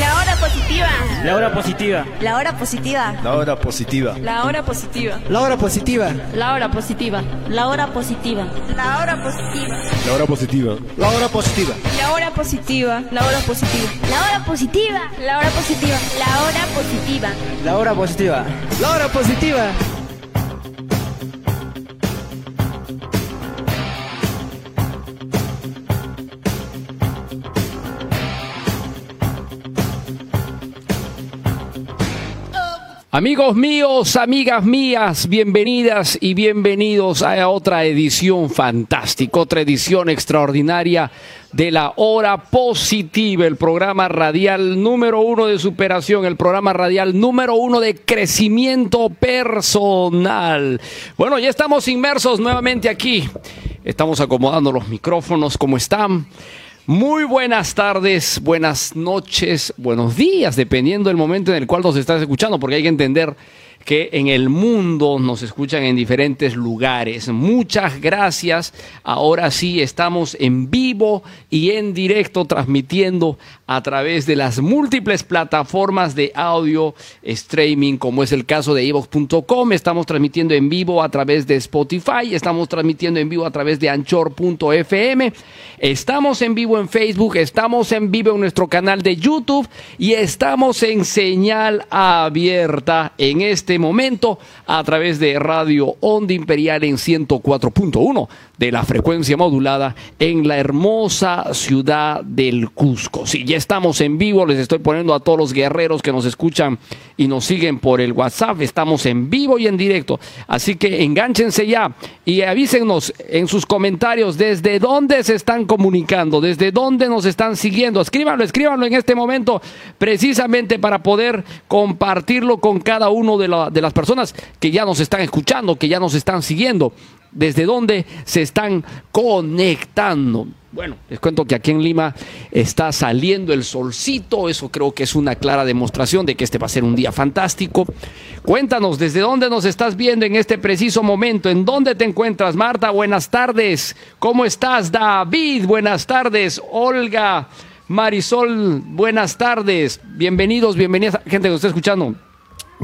La hora positiva. La hora positiva. La hora positiva. La hora positiva. La hora positiva. La hora positiva. La hora positiva. La hora positiva. La hora positiva. La hora positiva. La hora positiva. La hora positiva. La hora positiva. La hora positiva. La hora positiva. La hora positiva. La hora positiva. La hora positiva. Amigos míos, amigas mías, bienvenidas y bienvenidos a otra edición fantástica, otra edición extraordinaria de la hora positiva, el programa radial número uno de superación, el programa radial número uno de crecimiento personal. Bueno, ya estamos inmersos nuevamente aquí. Estamos acomodando los micrófonos, ¿cómo están? Muy buenas tardes, buenas noches, buenos días, dependiendo del momento en el cual nos estás escuchando, porque hay que entender que en el mundo nos escuchan en diferentes lugares. Muchas gracias. Ahora sí estamos en vivo y en directo transmitiendo a través de las múltiples plataformas de audio streaming, como es el caso de evox.com. Estamos transmitiendo en vivo a través de Spotify, estamos transmitiendo en vivo a través de anchor.fm, estamos en vivo en Facebook, estamos en vivo en nuestro canal de YouTube y estamos en señal abierta en este momento a través de Radio Onda Imperial en 104.1 de la frecuencia modulada en la hermosa ciudad del Cusco. Sí, ya estamos en vivo, les estoy poniendo a todos los guerreros que nos escuchan y nos siguen por el WhatsApp, estamos en vivo y en directo, así que enganchense ya y avísenos en sus comentarios desde dónde se están comunicando, desde dónde nos están siguiendo, escríbanlo, escríbanlo en este momento precisamente para poder compartirlo con cada uno de, de las personas que ya nos están escuchando, que ya nos están siguiendo desde dónde se están conectando. Bueno, les cuento que aquí en Lima está saliendo el solcito, eso creo que es una clara demostración de que este va a ser un día fantástico. Cuéntanos, ¿desde dónde nos estás viendo en este preciso momento? ¿En dónde te encuentras, Marta? Buenas tardes. ¿Cómo estás, David? Buenas tardes, Olga. Marisol, buenas tardes. Bienvenidos, bienvenidas, gente que está escuchando.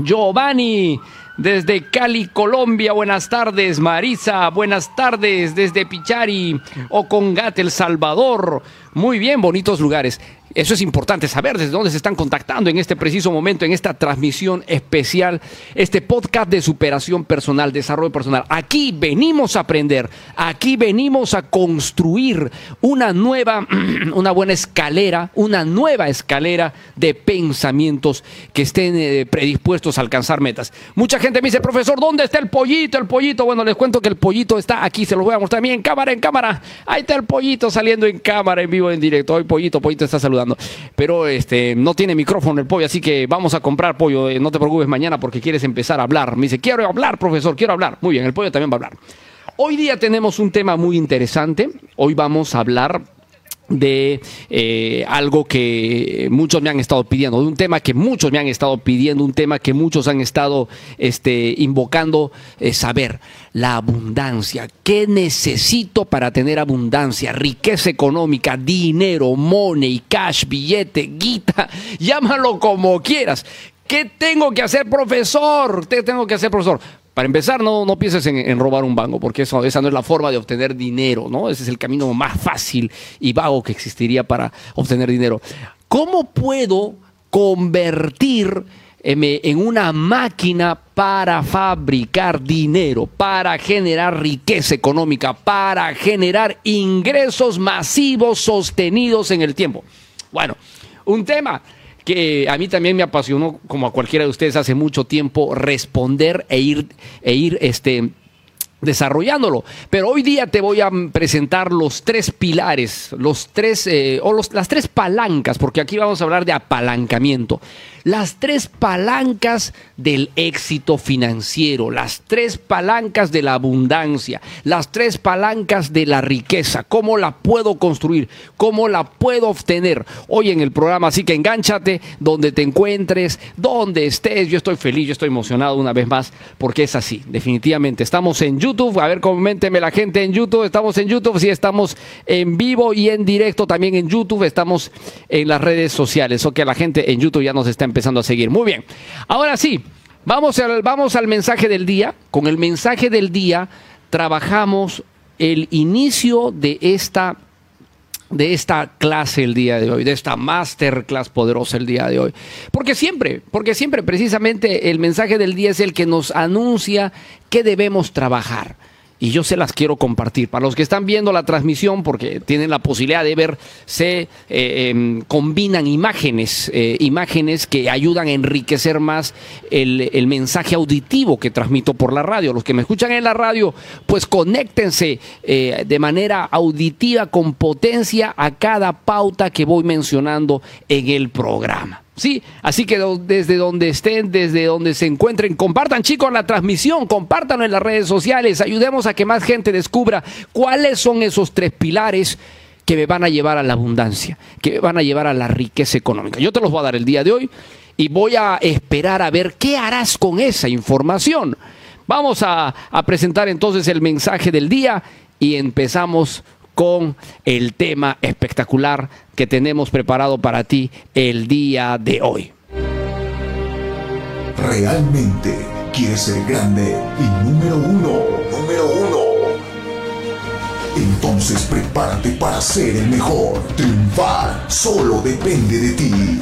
Giovanni, desde Cali, Colombia, buenas tardes. Marisa, buenas tardes. Desde Pichari, Ocongate, El Salvador. Muy bien, bonitos lugares. Eso es importante saber desde dónde se están contactando en este preciso momento, en esta transmisión especial, este podcast de superación personal, desarrollo personal. Aquí venimos a aprender, aquí venimos a construir una nueva, una buena escalera, una nueva escalera de pensamientos que estén eh, predispuestos a alcanzar metas. Mucha gente me dice, profesor, ¿dónde está el pollito? El pollito, bueno, les cuento que el pollito está aquí, se los voy a mostrar a mí en cámara, en cámara. Ahí está el pollito saliendo en cámara, en vivo, en directo. Hoy pollito, pollito está saludando pero este no tiene micrófono el pollo, así que vamos a comprar pollo. eh, no te preocupes mañana porque quieres empezar a hablar. Me dice, quiero hablar, profesor, quiero hablar. Muy bien, el pollo también va a hablar. Hoy día tenemos un tema muy interesante. Hoy vamos a hablar de eh, algo que muchos me han estado pidiendo, de un tema que muchos me han estado pidiendo, un tema que muchos han estado este, invocando, eh, saber la abundancia. ¿Qué necesito para tener abundancia? Riqueza económica, dinero, money, cash, billete, guita, llámalo como quieras. ¿Qué tengo que hacer, profesor? ¿Qué tengo que hacer, profesor? Para empezar, no, no pienses en, robar un banco, porque eso, esa no es la forma de obtener dinero, ¿no? Ese es el camino más fácil y vago que existiría para obtener dinero. ¿Cómo puedo convertir en una máquina para fabricar dinero, para generar riqueza económica, para generar ingresos masivos sostenidos en el tiempo? Bueno, un tema que a mí también me apasionó, como a cualquiera de ustedes hace mucho tiempo, responder e ir, e ir este, desarrollándolo. Pero hoy día te voy a presentar los tres pilares, los tres, eh, o las tres palancas, porque aquí vamos a hablar de apalancamiento. Las tres palancas del éxito financiero, las tres palancas de la abundancia, las tres palancas de la riqueza, cómo la puedo construir, cómo la puedo obtener. Hoy en el programa, así que engánchate donde te encuentres, donde estés. Yo estoy feliz, yo estoy emocionado una vez más, porque es así, definitivamente. Estamos en YouTube, a ver, coménteme la gente en YouTube, estamos en YouTube, sí, estamos en vivo y en directo también en YouTube, estamos en las redes sociales, o que la gente en YouTube ya nos está empezando a seguir. Muy bien. Ahora sí, vamos al, vamos al mensaje del día. Con el mensaje del día trabajamos el inicio de esta de esta clase el día de hoy, de esta masterclass poderosa el día de hoy. Porque siempre, porque siempre precisamente el mensaje del día es el que nos anuncia que debemos trabajar y yo se las quiero compartir. Para los que están viendo la transmisión, porque tienen la posibilidad de ver, se eh, em, combinan imágenes, eh, imágenes que ayudan a enriquecer más el, el, mensaje auditivo que transmito por la radio. Los que me escuchan en la radio, pues conéctense eh, de manera auditiva con potencia a cada pauta que voy mencionando en el programa. Sí, así que desde donde estén, desde donde se encuentren, compartan chicos la transmisión, compártanlo en las redes sociales, ayudemos a que más gente descubra cuáles son esos tres pilares que me van a llevar a la abundancia, que me van a llevar a la riqueza económica. Yo te los voy a dar el día de hoy y voy a esperar a ver qué harás con esa información. Vamos a, a presentar entonces el mensaje del día y empezamos con el tema espectacular que tenemos preparado para ti el día de hoy. ¿Realmente quieres ser grande y número uno? Número uno. Entonces prepárate para ser el mejor. Triunfar solo depende de ti.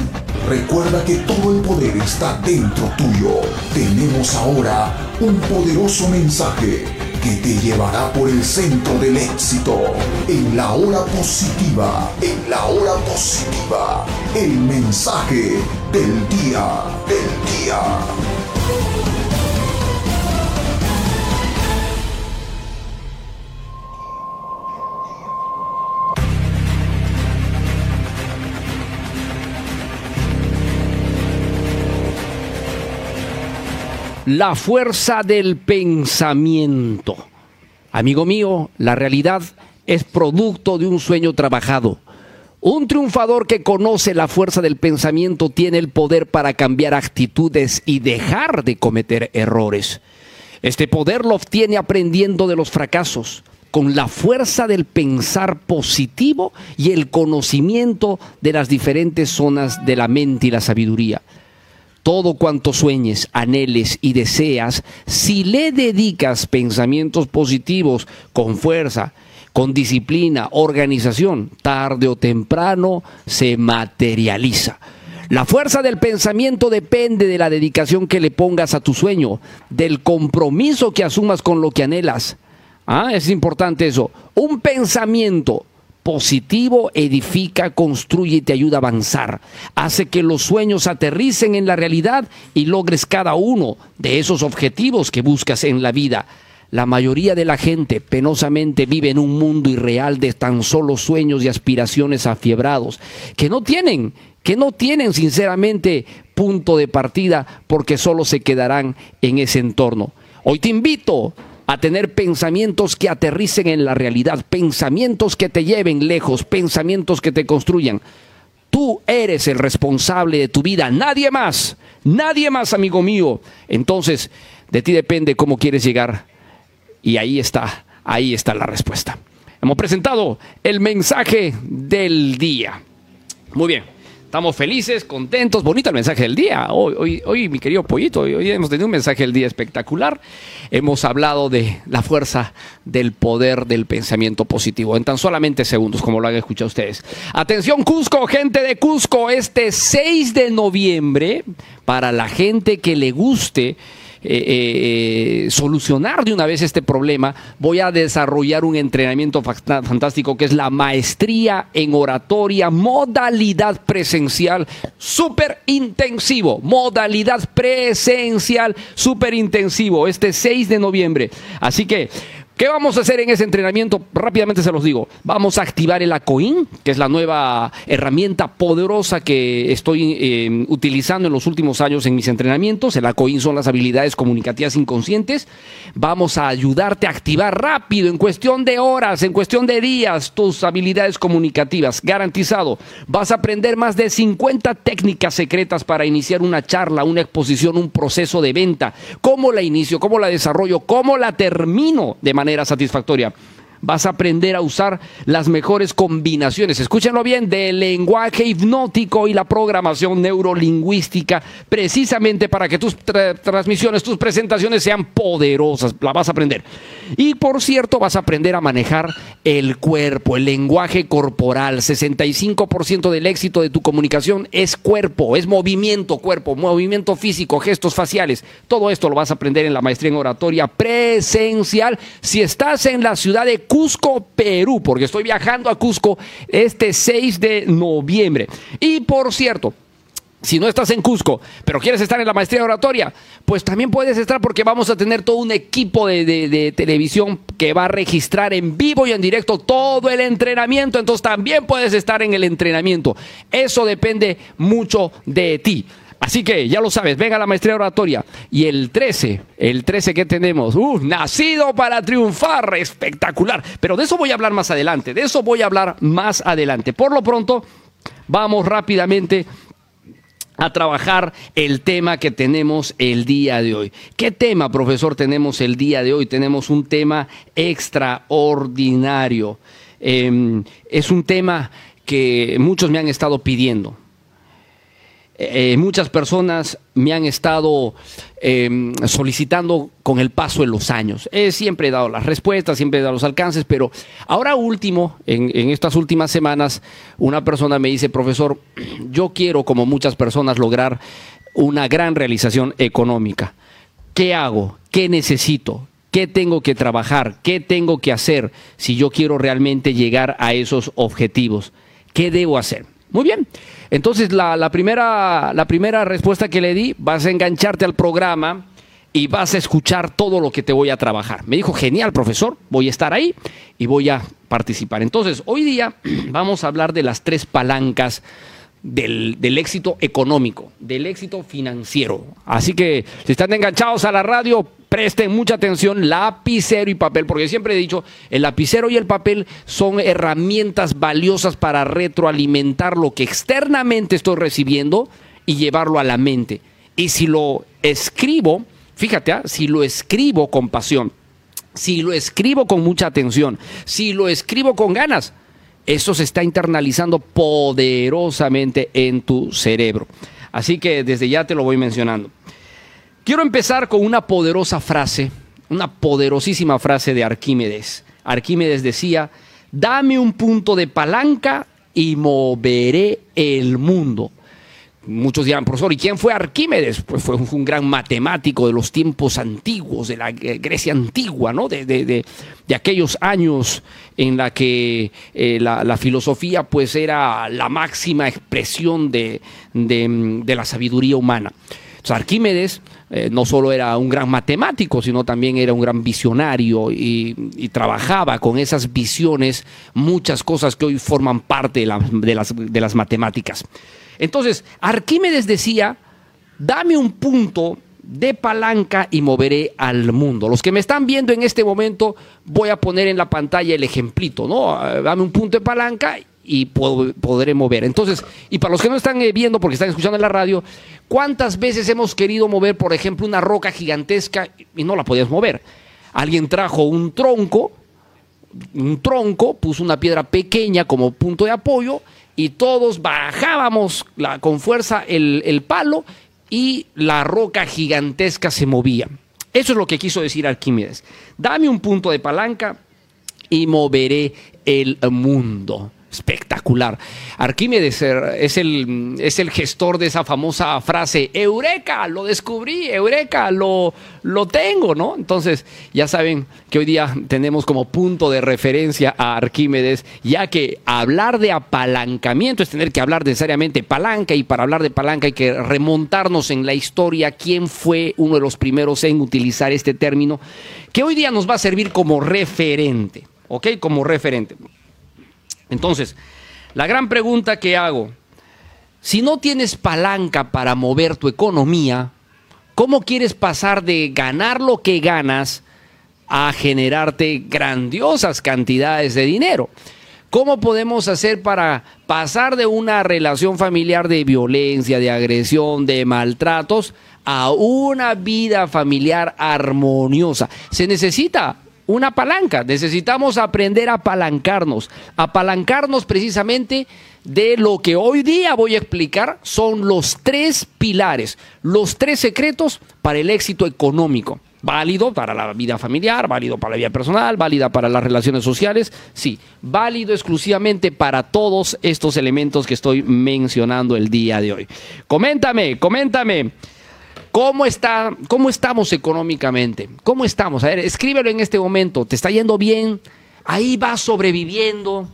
Recuerda que todo el poder está dentro tuyo. Tenemos ahora un poderoso mensaje que te llevará por el centro del éxito. En la hora positiva, en la hora positiva, el mensaje del día, del día. La fuerza del pensamiento. Amigo mío, la realidad es producto de un sueño trabajado. Un triunfador que conoce la fuerza del pensamiento tiene el poder para cambiar actitudes y dejar de cometer errores. Este poder lo obtiene aprendiendo de los fracasos, con la fuerza del pensar positivo y el conocimiento de las diferentes zonas de la mente y la sabiduría todo cuanto sueñes, anheles y deseas, si le dedicas pensamientos positivos con fuerza, con disciplina, organización, tarde o temprano se materializa. La fuerza del pensamiento depende de la dedicación que le pongas a tu sueño, del compromiso que asumas con lo que anhelas. Ah, es importante eso. Un pensamiento positivo edifica, construye y te ayuda a avanzar. Hace que los sueños aterricen en la realidad y logres cada uno de esos objetivos que buscas en la vida. La mayoría de la gente penosamente vive en un mundo irreal de tan solo sueños y aspiraciones afiebrados, que no tienen, que no tienen sinceramente punto de partida porque solo se quedarán en ese entorno. Hoy te invito a tener pensamientos que aterricen en la realidad, pensamientos que te lleven lejos, pensamientos que te construyan. Tú eres el responsable de tu vida, nadie más, nadie más, amigo mío. Entonces, de ti depende cómo quieres llegar. Y ahí está, ahí está la respuesta. Hemos presentado el mensaje del día. Muy bien. Estamos felices, contentos, bonito el mensaje del día. Hoy, hoy, hoy mi querido Pollito, hoy, hoy hemos tenido un mensaje del día espectacular. Hemos hablado de la fuerza del poder del pensamiento positivo en tan solamente segundos, como lo han escuchado ustedes. Atención Cusco, gente de Cusco, este 6 de noviembre, para la gente que le guste eh, eh, solucionar de una vez este problema, voy a desarrollar un entrenamiento fantástico que es la maestría en oratoria, modalidad presencial, súper intensivo, modalidad presencial, súper intensivo, este 6 de noviembre. Así que... ¿Qué vamos a hacer en ese entrenamiento? Rápidamente se los digo. Vamos a activar el ACOIN, que es la nueva herramienta poderosa que estoy eh, utilizando en los últimos años en mis entrenamientos. El ACOIN son las habilidades comunicativas inconscientes. Vamos a ayudarte a activar rápido, en cuestión de horas, en cuestión de días, tus habilidades comunicativas. Garantizado. Vas a aprender más de 50 técnicas secretas para iniciar una charla, una exposición, un proceso de venta. ¿Cómo la inicio? ¿Cómo la desarrollo? ¿Cómo la termino de manera satisfactoria? Vas a aprender a usar las mejores combinaciones, escúchenlo bien, del lenguaje hipnótico y la programación neurolingüística, precisamente para que tus tra- transmisiones, tus presentaciones sean poderosas. La vas a aprender. Y por cierto, vas a aprender a manejar el cuerpo, el lenguaje corporal. 65% del éxito de tu comunicación es cuerpo, es movimiento, cuerpo, movimiento físico, gestos faciales. Todo esto lo vas a aprender en la maestría en oratoria presencial si estás en la ciudad de Cusco, Perú, porque estoy viajando a Cusco este 6 de noviembre. Y por cierto, si no estás en Cusco, pero quieres estar en la maestría oratoria, pues también puedes estar porque vamos a tener todo un equipo de, de- de televisión que va a registrar en vivo y en directo todo el entrenamiento. Entonces también puedes estar en el entrenamiento. Eso depende mucho de ti. Así que ya lo sabes, venga la maestría oratoria. Y el 13, el 13 que tenemos, uh, nacido para triunfar, espectacular. Pero de eso voy a hablar más adelante, de eso voy a hablar más adelante. Por lo pronto, vamos rápidamente a trabajar el tema que tenemos el día de hoy. ¿Qué tema, profesor, tenemos el día de hoy? Tenemos un tema extraordinario. Eh, es un tema que muchos me han estado pidiendo. Eh, muchas personas me han estado eh, solicitando con el paso de los años. Eh, siempre he dado las respuestas, siempre he dado los alcances, pero ahora último, en estas últimas semanas, una persona me dice, profesor, yo quiero, como muchas personas, lograr una gran realización económica. ¿Qué hago? ¿Qué necesito? ¿Qué tengo que trabajar? ¿Qué tengo que hacer si yo quiero realmente llegar a esos objetivos? ¿Qué debo hacer? Muy bien. Entonces, la, primera, la primera respuesta que le di, vas a engancharte al programa y vas a escuchar todo lo que te voy a trabajar. Me dijo, genial, profesor, voy a estar ahí y voy a participar. Entonces, hoy día vamos a hablar de las tres palancas del, del éxito económico, del éxito financiero. Así que si están enganchados a la radio, presten mucha atención, lapicero y papel, porque siempre he dicho, el lapicero y el papel son herramientas valiosas para retroalimentar lo que externamente estoy recibiendo y llevarlo a la mente. Y si lo escribo, fíjate, ¿ah? si lo escribo con pasión, si lo escribo con mucha atención, si lo escribo con ganas, eso se está internalizando poderosamente en tu cerebro. Así que desde ya te lo voy mencionando. Quiero empezar con una poderosa frase, una poderosísima frase de Arquímedes. Arquímedes decía, dame un punto de palanca y moveré el mundo. Muchos dirán, profesor, ¿y quién fue Arquímedes? Pues fue un, gran matemático de los tiempos antiguos, de la Grecia antigua, ¿no? De, de- de- de aquellos años en la que eh, la, filosofía pues era la máxima expresión de, de la sabiduría humana. Arquímedes eh, no solo era un gran matemático, sino también era un gran visionario y, trabajaba con esas visiones muchas cosas que hoy forman parte de las matemáticas. Entonces, Arquímedes decía, dame un punto de palanca y moveré al mundo. Los que me están viendo en este momento, voy a poner en la pantalla el ejemplito, ¿no? Ah, Dame un punto de palanca y podré mover. Entonces, y para los que no están eh, viendo porque están escuchando en la radio, ¿cuántas veces hemos querido mover, por ejemplo, una roca gigantesca y no la podías mover? Alguien trajo un tronco, un tronco, puso una piedra pequeña como punto de apoyo y todos bajábamos con fuerza el, el palo y la roca gigantesca se movía. Eso es lo que quiso decir Arquímedes. Dame un punto de palanca y moveré el mundo. Espectacular. Arquímedes eh, es el, es el gestor de esa famosa frase, Eureka, lo descubrí, Eureka, lo, lo tengo, ¿no? Entonces, ya saben que hoy día tenemos como punto de referencia a Arquímedes, ya que hablar de apalancamiento es tener que hablar necesariamente palanca, y para hablar de palanca hay que remontarnos en la historia, quién fue uno de los primeros en utilizar este término, que hoy día nos va a servir como referente, ¿ok? Como referente. Entonces, la gran pregunta que hago, si no tienes palanca para mover tu economía, ¿cómo quieres pasar de ganar lo que ganas a generarte grandiosas cantidades de dinero? ¿Cómo podemos hacer para pasar de una relación familiar de violencia, de agresión, de maltratos, a una vida familiar armoniosa? Se necesita una palanca. Necesitamos aprender a apalancarnos. Apalancarnos precisamente de lo que hoy día voy a explicar son los tres pilares, los tres secretos para el éxito económico. Válido para la vida familiar, válido para la vida personal, válida para las relaciones sociales, sí, válido exclusivamente para todos estos elementos que estoy mencionando el día de hoy. Coméntame, coméntame. ¿Cómo, está, ¿Cómo estamos económicamente? ¿Cómo estamos? A ver, escríbelo en este momento. ¿Te está yendo bien? Ahí vas sobreviviendo.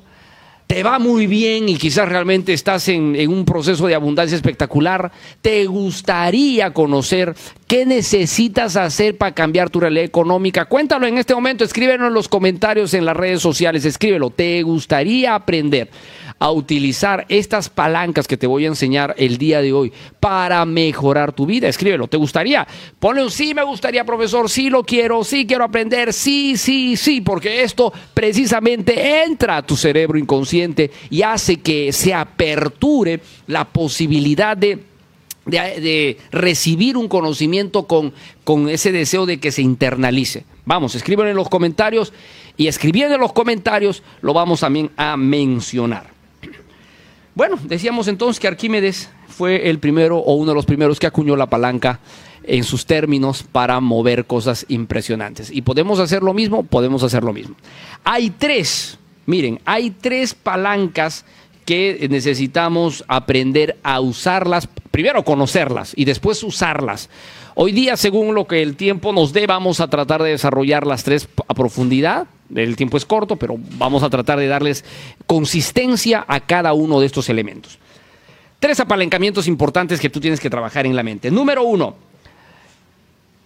Te va muy bien y quizás realmente estás en, en un proceso de abundancia espectacular. ¿Te gustaría conocer qué necesitas hacer para cambiar tu realidad económica? Cuéntalo en este momento. Escríbelo en los comentarios en las redes sociales. Escríbelo. ¿Te gustaría aprender? a utilizar estas palancas que te voy a enseñar el día de hoy para mejorar tu vida. Escríbelo, ¿te gustaría? Ponle un sí, me gustaría, profesor, sí lo quiero, sí quiero aprender, sí, sí, sí, porque esto precisamente entra a tu cerebro inconsciente y hace que se aperture la posibilidad de de, recibir un conocimiento con, con, ese deseo de que se internalice. Vamos, escriban en los comentarios y escribiendo en los comentarios lo vamos también a mencionar. Bueno, decíamos entonces que Arquímedes fue el primero o uno de los primeros que acuñó la palanca en sus términos para mover cosas impresionantes. ¿Y podemos hacer lo mismo? Podemos hacer lo mismo. Hay tres, miren, hay tres palancas que necesitamos aprender a usarlas, primero conocerlas y después usarlas. Hoy día, según lo que el tiempo nos dé, vamos a tratar de desarrollar las tres a profundidad. El tiempo es corto, pero vamos a tratar de darles consistencia a cada uno de estos elementos. Tres apalancamientos importantes que tú tienes que trabajar en la mente. Número uno,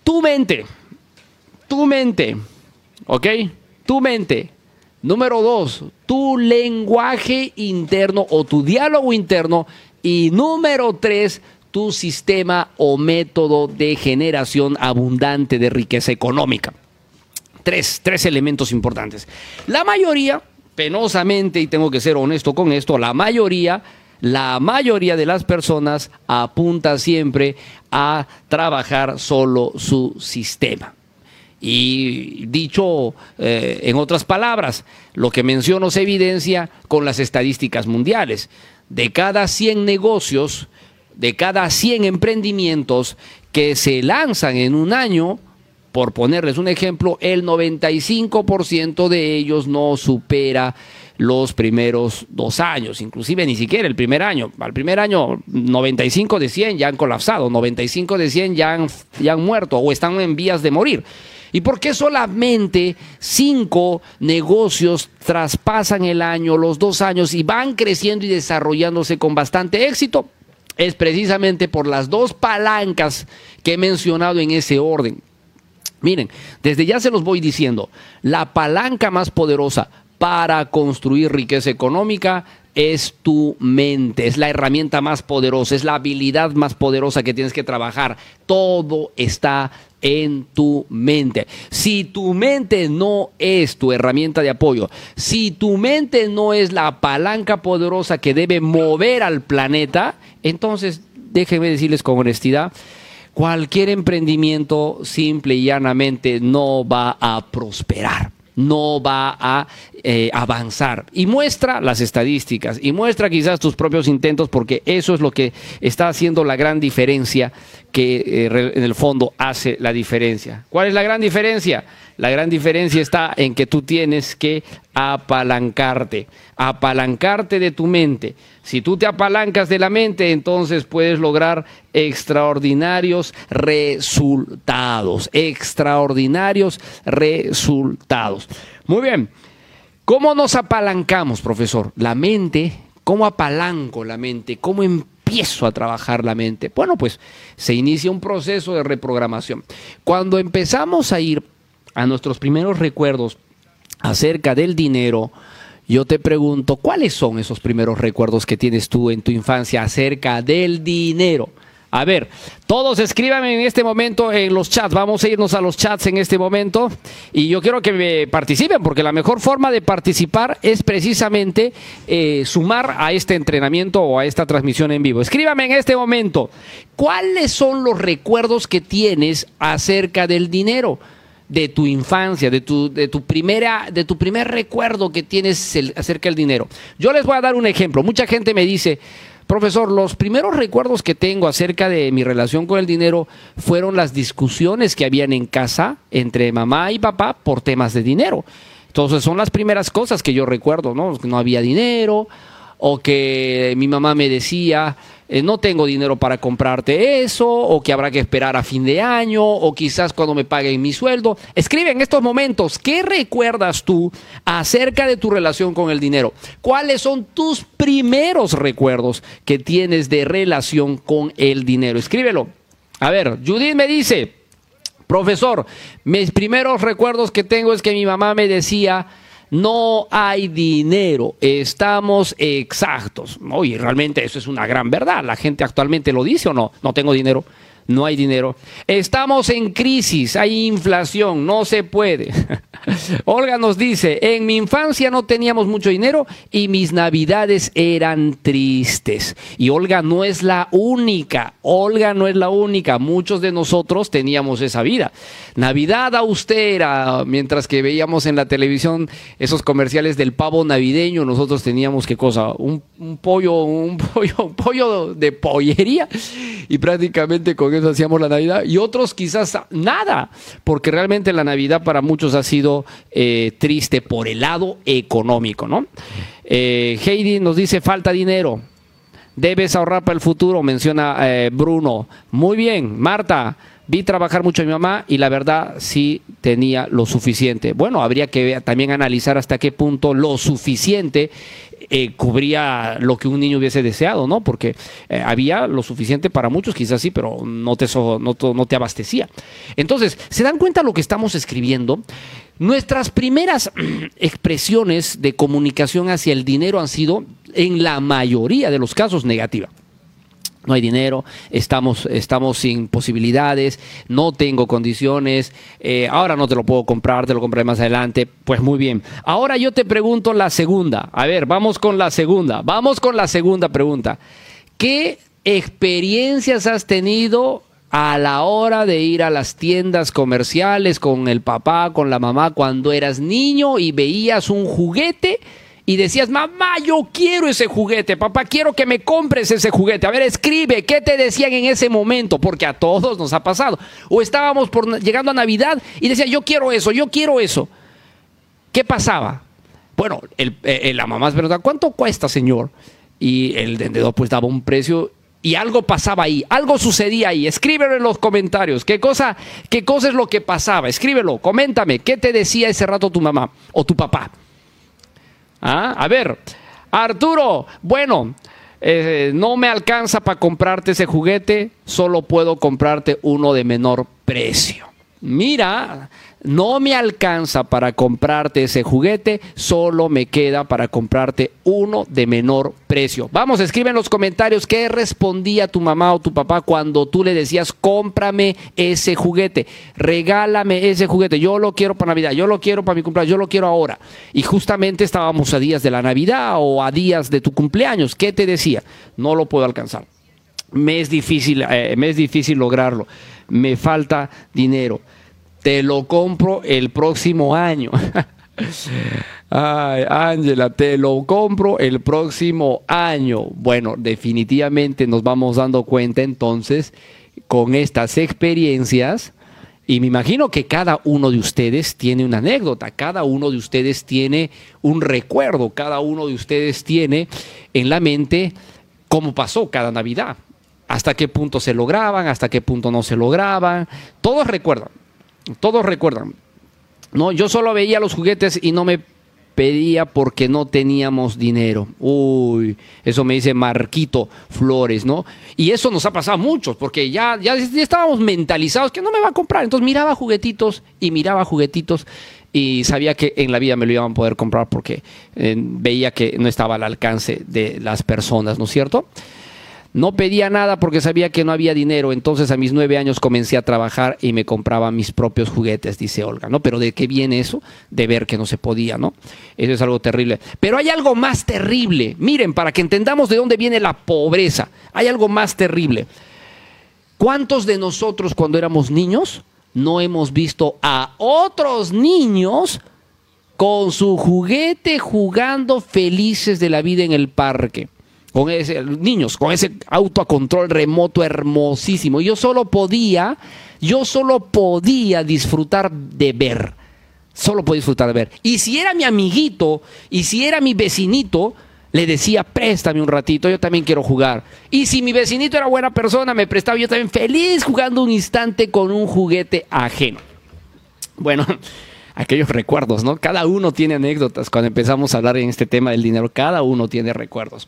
tu mente. Tu mente. ¿Ok? Tu mente. Número dos, tu lenguaje interno o tu diálogo interno. Y número tres, tu sistema o método de generación abundante de riqueza económica. Tres, tres elementos importantes. La mayoría, penosamente, y tengo que ser honesto con esto, la mayoría, la mayoría de las personas apunta siempre a trabajar solo su sistema. Y dicho eh, en otras palabras, lo que menciono se evidencia con las estadísticas mundiales. De cada 100 negocios, de cada 100 emprendimientos que se lanzan en un año, por ponerles un ejemplo, el 95% de ellos no supera los primeros dos años, inclusive ni siquiera el primer año. Al primer año, 95 de 100 ya han colapsado, 95 de 100 ya han, ya han muerto o están en vías de morir. ¿Y por qué solamente cinco negocios traspasan el año, los dos años y van creciendo y desarrollándose con bastante éxito? Es precisamente por las dos palancas que he mencionado en ese orden. Miren, desde ya se los voy diciendo, la palanca más poderosa para construir riqueza económica es tu mente, es la herramienta más poderosa, es la habilidad más poderosa que tienes que trabajar. Todo está en tu mente. Si tu mente no es tu herramienta de apoyo, si tu mente no es la palanca poderosa que debe mover al planeta, entonces déjenme decirles con honestidad, cualquier emprendimiento simple y llanamente no va a prosperar no va a eh, avanzar. Y muestra las estadísticas y muestra quizás tus propios intentos porque eso es lo que está haciendo la gran diferencia que eh, en el fondo hace la diferencia. ¿Cuál es la gran diferencia? La gran diferencia está en que tú tienes que apalancarte, apalancarte de tu mente. Si tú te apalancas de la mente, entonces puedes lograr extraordinarios resultados, extraordinarios resultados. Muy bien, ¿cómo nos apalancamos, profesor? La mente, ¿cómo apalanco la mente? ¿Cómo empiezo a trabajar la mente? Bueno, pues se inicia un proceso de reprogramación. Cuando empezamos a ir a nuestros primeros recuerdos acerca del dinero, yo te pregunto, ¿cuáles son esos primeros recuerdos que tienes tú en tu infancia acerca del dinero? A ver, todos escríbanme en este momento en los chats. Vamos a irnos a los chats en este momento. Y yo quiero que me participen, porque la mejor forma de participar es precisamente eh, sumar a este entrenamiento o a esta transmisión en vivo. Escríbame en este momento, ¿cuáles son los recuerdos que tienes acerca del dinero? De tu infancia, de tu, de tu, primera, de tu primer recuerdo que tienes acerca del dinero. Yo les voy a dar un ejemplo. Mucha gente me dice, profesor, los primeros recuerdos que tengo acerca de mi relación con el dinero fueron las discusiones que habían en casa entre mamá y papá por temas de dinero. Entonces son las primeras cosas que yo recuerdo, ¿no? No había dinero o que mi mamá me decía, eh, no tengo dinero para comprarte eso, o que habrá que esperar a fin de año, o quizás cuando me paguen mi sueldo. Escribe en estos momentos, ¿qué recuerdas tú acerca de tu relación con el dinero? ¿Cuáles son tus primeros recuerdos que tienes de relación con el dinero? Escríbelo. A ver, Judith me dice, profesor, mis primeros recuerdos que tengo es que mi mamá me decía, no hay dinero, estamos exactos. Oye, realmente eso es una gran verdad. La gente actualmente lo dice o no, no tengo dinero no hay dinero. Estamos en crisis, hay inflación, no se puede. Olga nos dice, en mi infancia no teníamos mucho dinero y mis navidades eran tristes. Y Olga no es la única, Olga no es la única, muchos de nosotros teníamos esa vida. Navidad austera, mientras que veíamos en la televisión esos comerciales del pavo navideño, nosotros teníamos qué cosa, un, pollo, un pollo, un pollo de pollería y prácticamente con hacíamos la Navidad y otros quizás nada, porque realmente la Navidad para muchos ha sido eh, triste por el lado económico, ¿no? Eh, Heidi nos dice falta dinero. Debes ahorrar para el futuro, menciona eh, Bruno. Muy bien, Marta, vi trabajar mucho a mi mamá y la verdad sí tenía lo suficiente. Bueno, habría que también analizar hasta qué punto lo suficiente eh, cubría lo que un niño hubiese deseado, ¿no? Porque eh, había lo suficiente para muchos, quizás sí, pero no te, no, no te abastecía. Entonces, ¿se dan cuenta lo que estamos escribiendo? Nuestras primeras expresiones de comunicación hacia el dinero han sido, en la mayoría de los casos, negativas no hay dinero, estamos, estamos sin posibilidades, no tengo condiciones, eh, ahora no te lo puedo comprar, te lo compraré más adelante. Pues muy bien. Ahora yo te pregunto la segunda. A ver, vamos con la segunda. Vamos con la segunda pregunta. ¿Qué experiencias has tenido a la hora de ir a las tiendas comerciales con el papá, con la mamá, cuando eras niño y veías un juguete? Y decías, mamá, yo quiero ese juguete, papá, quiero que me compres ese juguete. A ver, escribe, ¿qué te decían en ese momento? Porque a todos nos ha pasado. O estábamos por, llegando a Navidad y decía, yo quiero eso, yo quiero eso. ¿Qué pasaba? Bueno, el, eh, la mamá se preguntaba, ¿cuánto cuesta, señor? Y el vendedor pues daba un precio y algo pasaba ahí, algo sucedía ahí. Escríbelo en los comentarios. ¿Qué cosa, ¿Qué cosa es lo que pasaba? Escríbelo, coméntame. ¿Qué te decía ese rato tu mamá o tu papá? ¿Ah? A ver, Arturo, bueno, eh, no me alcanza para comprarte ese juguete, solo puedo comprarte uno de menor precio. Mira, no me alcanza para comprarte ese juguete, solo me queda para comprarte uno de menor precio. Vamos, escribe en los comentarios qué respondía tu mamá o tu papá cuando tú le decías, cómprame ese juguete, regálame ese juguete, yo lo quiero para Navidad, yo lo quiero para mi cumpleaños, yo lo quiero ahora. Y justamente estábamos a días de la Navidad o a días de tu cumpleaños. ¿Qué te decía? No lo puedo alcanzar. Me es difícil, eh, me es difícil lograrlo. Me falta dinero te lo compro el próximo año. Ay, Ángela, te lo compro el próximo año. Bueno, definitivamente nos vamos dando cuenta entonces con estas experiencias. Y me imagino que cada uno de ustedes tiene una anécdota, cada uno de ustedes tiene un recuerdo, cada uno de ustedes tiene en la mente cómo pasó cada Navidad, hasta qué punto se lograban, hasta qué punto no se lograban. Todos recuerdan, todos recuerdan. No, yo solo veía los juguetes y no me pedía porque no teníamos dinero. Uy, eso me dice Marquito Flores, ¿no? Y eso nos ha pasado a muchos, porque ya, ya, estábamos mentalizados que no me va a comprar. Entonces miraba juguetitos y miraba juguetitos y sabía que en la vida me lo iban a poder comprar porque eh, veía que no estaba al alcance de las personas, ¿no es cierto? No pedía nada porque sabía que no había dinero, entonces a mis nueve años comencé a trabajar y me compraba mis propios juguetes, dice Olga, ¿no? Pero ¿de qué viene eso? De ver que no se podía, ¿no? Eso es algo terrible. Pero hay algo más terrible. Miren, para que entendamos de dónde viene la pobreza, hay algo más terrible. ¿Cuántos de nosotros cuando éramos niños no hemos visto a otros niños con su juguete jugando felices de la vida en el parque? Con ese, niños, con ese auto a control remoto hermosísimo. Yo solo podía, yo solo podía disfrutar de ver. Solo podía disfrutar de ver. Y si era mi amiguito, y si era mi vecinito, le decía, préstame un ratito, yo también quiero jugar. Y si mi vecinito era buena persona, me prestaba yo también feliz jugando un instante con un juguete ajeno. Bueno, aquellos recuerdos, ¿no? Cada uno tiene anécdotas. Cuando empezamos a hablar en este tema del dinero, cada uno tiene recuerdos.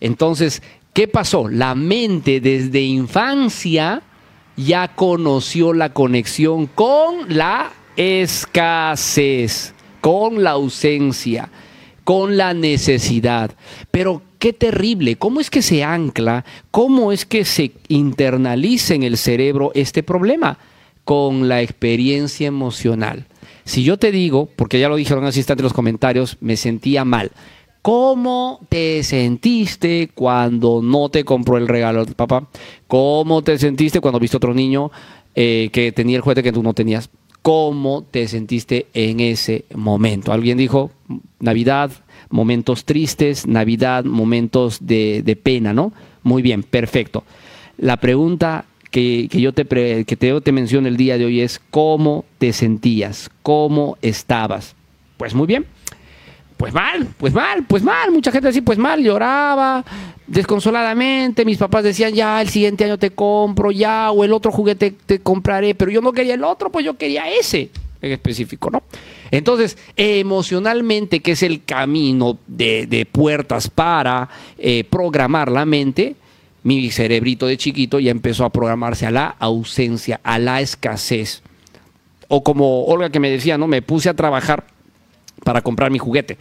Entonces, ¿qué pasó? La mente desde infancia ya conoció la conexión con la escasez, con la ausencia, con la necesidad. Pero qué terrible, ¿cómo es que se ancla? ¿Cómo es que se internaliza en el cerebro este problema? Con la experiencia emocional. Si yo te digo, porque ya lo dijeron así en los comentarios, me sentía mal. ¿Cómo te sentiste cuando no te compró el regalo de papá? ¿Cómo te sentiste cuando viste otro niño eh, que tenía el juguete que tú no tenías? ¿Cómo te sentiste en ese momento? Alguien dijo, Navidad, momentos tristes, Navidad, momentos de, pena, ¿no? Muy bien, perfecto. La pregunta que, yo te, que te, te menciono el día de hoy es, ¿cómo te sentías? ¿Cómo estabas? Pues muy bien pues mal, pues mal, pues mal. Mucha gente así, pues mal, lloraba desconsoladamente. Mis papás decían, ya, el siguiente año te compro, ya, o el otro juguete te compraré, pero yo no quería el otro, pues yo quería ese en específico, ¿no? Entonces, emocionalmente, que es el camino de, puertas para eh, programar la mente, mi cerebrito de chiquito ya empezó a programarse a la ausencia, a la escasez. O como Olga que me decía, ¿no? Me puse a trabajar para comprar mi juguete.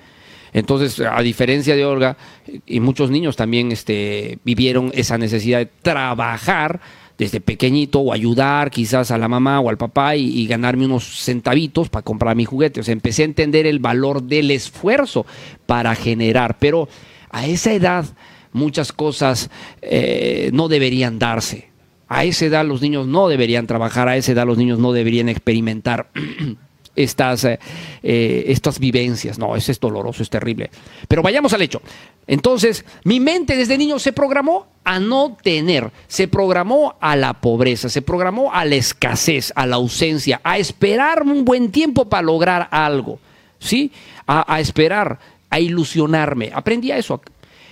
Entonces, a diferencia de Olga, y muchos niños también este, vivieron esa necesidad de trabajar desde pequeño o ayudar quizás a la mamá o al papá y, ganarme unos centavitos para comprar mi juguete. O sea, empecé a entender el valor del esfuerzo para generar, pero a esa edad muchas cosas eh, no deberían darse. A esa edad los niños no deberían trabajar, a esa edad los niños no deberían experimentar estas, eh, eh, estas vivencias. No, eso es doloroso, es terrible. Pero vayamos al hecho. Entonces, mi mente desde niño se programó a no tener, se programó a la pobreza, se programó a la escasez, a la ausencia, a esperar un buen tiempo para lograr algo, ¿sí? A, esperar, a ilusionarme. Aprendí a eso.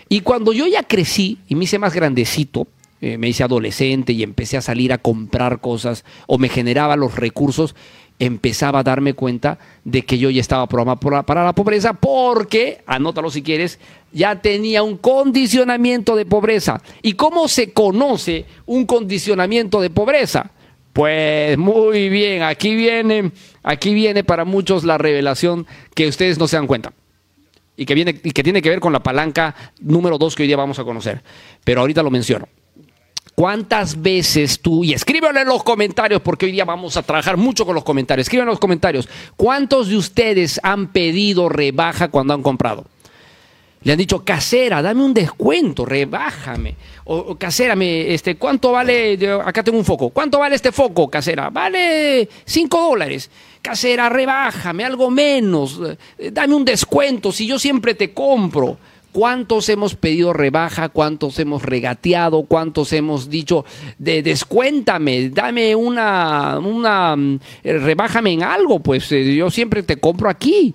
Y cuando yo ya crecí y me hice más grandecito, eh, me hice adolescente y empecé a salir a comprar cosas o me generaba los recursos, empezaba a darme cuenta de que yo ya estaba programado para la pobreza porque, anótalo si quieres, ya tenía un condicionamiento de pobreza. ¿Y cómo se conoce un condicionamiento de pobreza? Pues muy bien, aquí viene, aquí viene para muchos la revelación que ustedes no se dan cuenta. Y que, viene, y que tiene que ver con la palanca número dos que hoy día vamos a conocer. Pero ahorita lo menciono. ¿Cuántas veces tú, y escríbelo en los comentarios, porque hoy día vamos a trabajar mucho con los comentarios, escriben en los comentarios, ¿cuántos de ustedes han pedido rebaja cuando han comprado? Le han dicho, casera, dame un descuento, rebájame. O, o, casera, me, este, ¿cuánto vale? acá tengo un foco. ¿Cuánto vale este foco, casera? Vale 5 dólares. Casera, rebájame, algo menos. eh, Dame un descuento, si yo siempre te compro. ¿Cuántos hemos pedido rebaja? ¿Cuántos hemos regateado? ¿Cuántos hemos dicho, de, descuéntame, dame una, una, mm, eh, rebájame en algo? Pues eh, yo siempre te compro aquí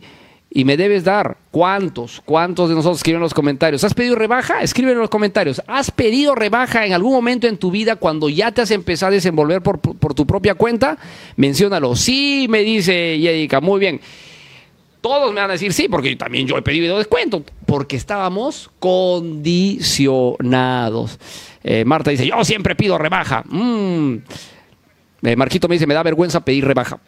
y me debes dar. ¿Cuántos? ¿Cuántos de nosotros escriben en los comentarios? ¿Has pedido rebaja? Escribe en los comentarios. ¿Has pedido rebaja en algún momento en tu vida cuando ya te has empezado a desenvolver por, por tu propia cuenta? Menciónalo. Sí, me dice Yedica. Muy bien. Todos me van a decir sí, porque también yo he pedido descuento, porque estábamos condicionados. Eh, Marta dice, yo siempre pido rebaja. Mm. Eh, Marquito me dice, me da vergüenza pedir rebaja.